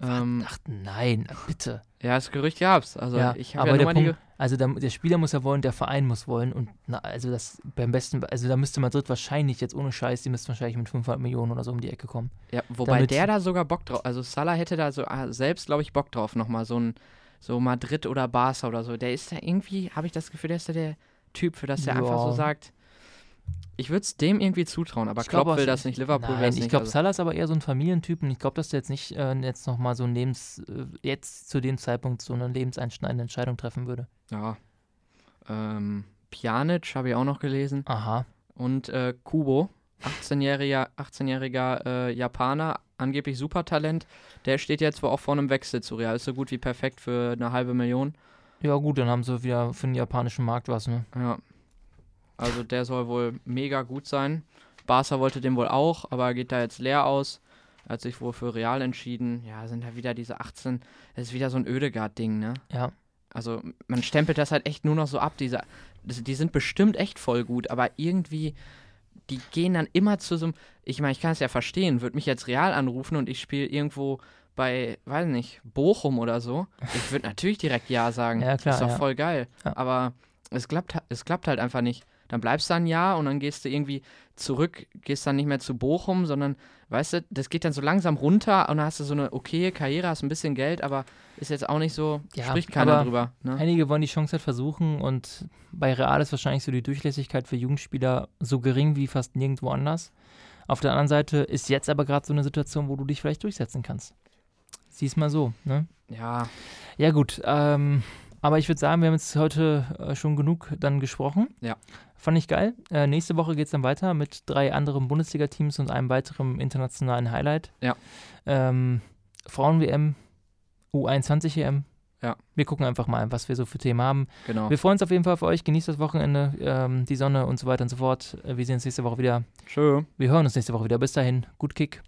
Ähm, Ach nein, bitte. ja, das Gerücht gab's. Also Ja, ich habe ja der. Punkt, also der, der Spieler muss ja wollen, der Verein muss wollen und na, also das beim besten, also da müsste Madrid wahrscheinlich jetzt ohne Scheiß, die müssten wahrscheinlich mit 500 Millionen oder so um die Ecke kommen. Ja, wobei damit- der da sogar Bock drauf, also Salah hätte da so ah, selbst, glaube ich, Bock drauf, nochmal so ein, so Madrid oder Barca oder so. Der ist da irgendwie, habe ich das Gefühl, der ist da der Typ, für das der einfach so Ja. sagt, ich würde es dem irgendwie zutrauen, aber Ich glaub Klopp will auch- das nicht, Liverpool will Nein, das ich nicht. glaube, also, Salah ist aber eher so ein Familientyp und ich glaube, dass der jetzt nicht äh, jetzt nochmal so ein Lebens, äh, jetzt zu dem Zeitpunkt so eine lebenseinschneidende Entscheidung treffen würde. ja. Ähm, Pjanic habe ich auch noch gelesen Aha. und äh, Kubo, 18-jähriger 18 äh, Japaner, angeblich Supertalent, der steht jetzt wohl auch vor einem Wechsel zu Real, ist so gut wie perfekt für eine halbe Million. Ja gut, dann haben sie wieder für den japanischen Markt was, ne? Ja. Also der soll wohl mega gut sein. Barca wollte den wohl auch, aber geht da jetzt leer aus. Er hat sich wohl für Real entschieden. Ja, sind da wieder diese 18. Das ist wieder so ein Ödegard-Ding, ne? Ja. Also man stempelt das halt echt nur noch so ab. Diese, die sind bestimmt echt voll gut, aber irgendwie, die gehen dann immer zu so einem. Ich meine, ich kann es ja verstehen, würde mich jetzt Real anrufen und ich spiele irgendwo bei, weiß nicht, Bochum oder so, ich würde natürlich direkt Ja sagen. Ja, klar, Ist doch ja. voll geil. Ja. Aber es klappt, es klappt halt einfach nicht. Dann bleibst du ein Jahr und dann gehst du irgendwie zurück, gehst dann nicht mehr zu Bochum, sondern, weißt du, das geht dann so langsam runter und dann hast du so eine okaye Karriere, hast ein bisschen Geld, aber ist jetzt auch nicht so, Ja, spricht keiner drüber. Ne? Einige wollen die Chance halt versuchen und bei Real ist wahrscheinlich so die Durchlässigkeit für Jugendspieler so gering wie fast nirgendwo anders. Auf der anderen Seite ist jetzt aber gerade so eine Situation, wo du dich vielleicht durchsetzen kannst. Sieh's mal so, ne? Ja, Ja, gut. Ähm, aber ich würde sagen, wir haben jetzt heute äh, schon genug dann gesprochen. Ja. Fand ich geil. Äh, nächste Woche geht es dann weiter mit drei anderen Bundesliga-Teams und einem weiteren internationalen Highlight. Ja. Ähm, Frauen-WM, U21-EM. Ja. Wir gucken einfach mal, was wir so für Themen haben. genau. Wir freuen uns auf jeden Fall auf euch. Genießt das Wochenende, ähm, die Sonne und so weiter und so fort. Äh, wir sehen uns nächste Woche wieder. Schön. Wir hören uns nächste Woche wieder. Bis dahin. Gut Kick.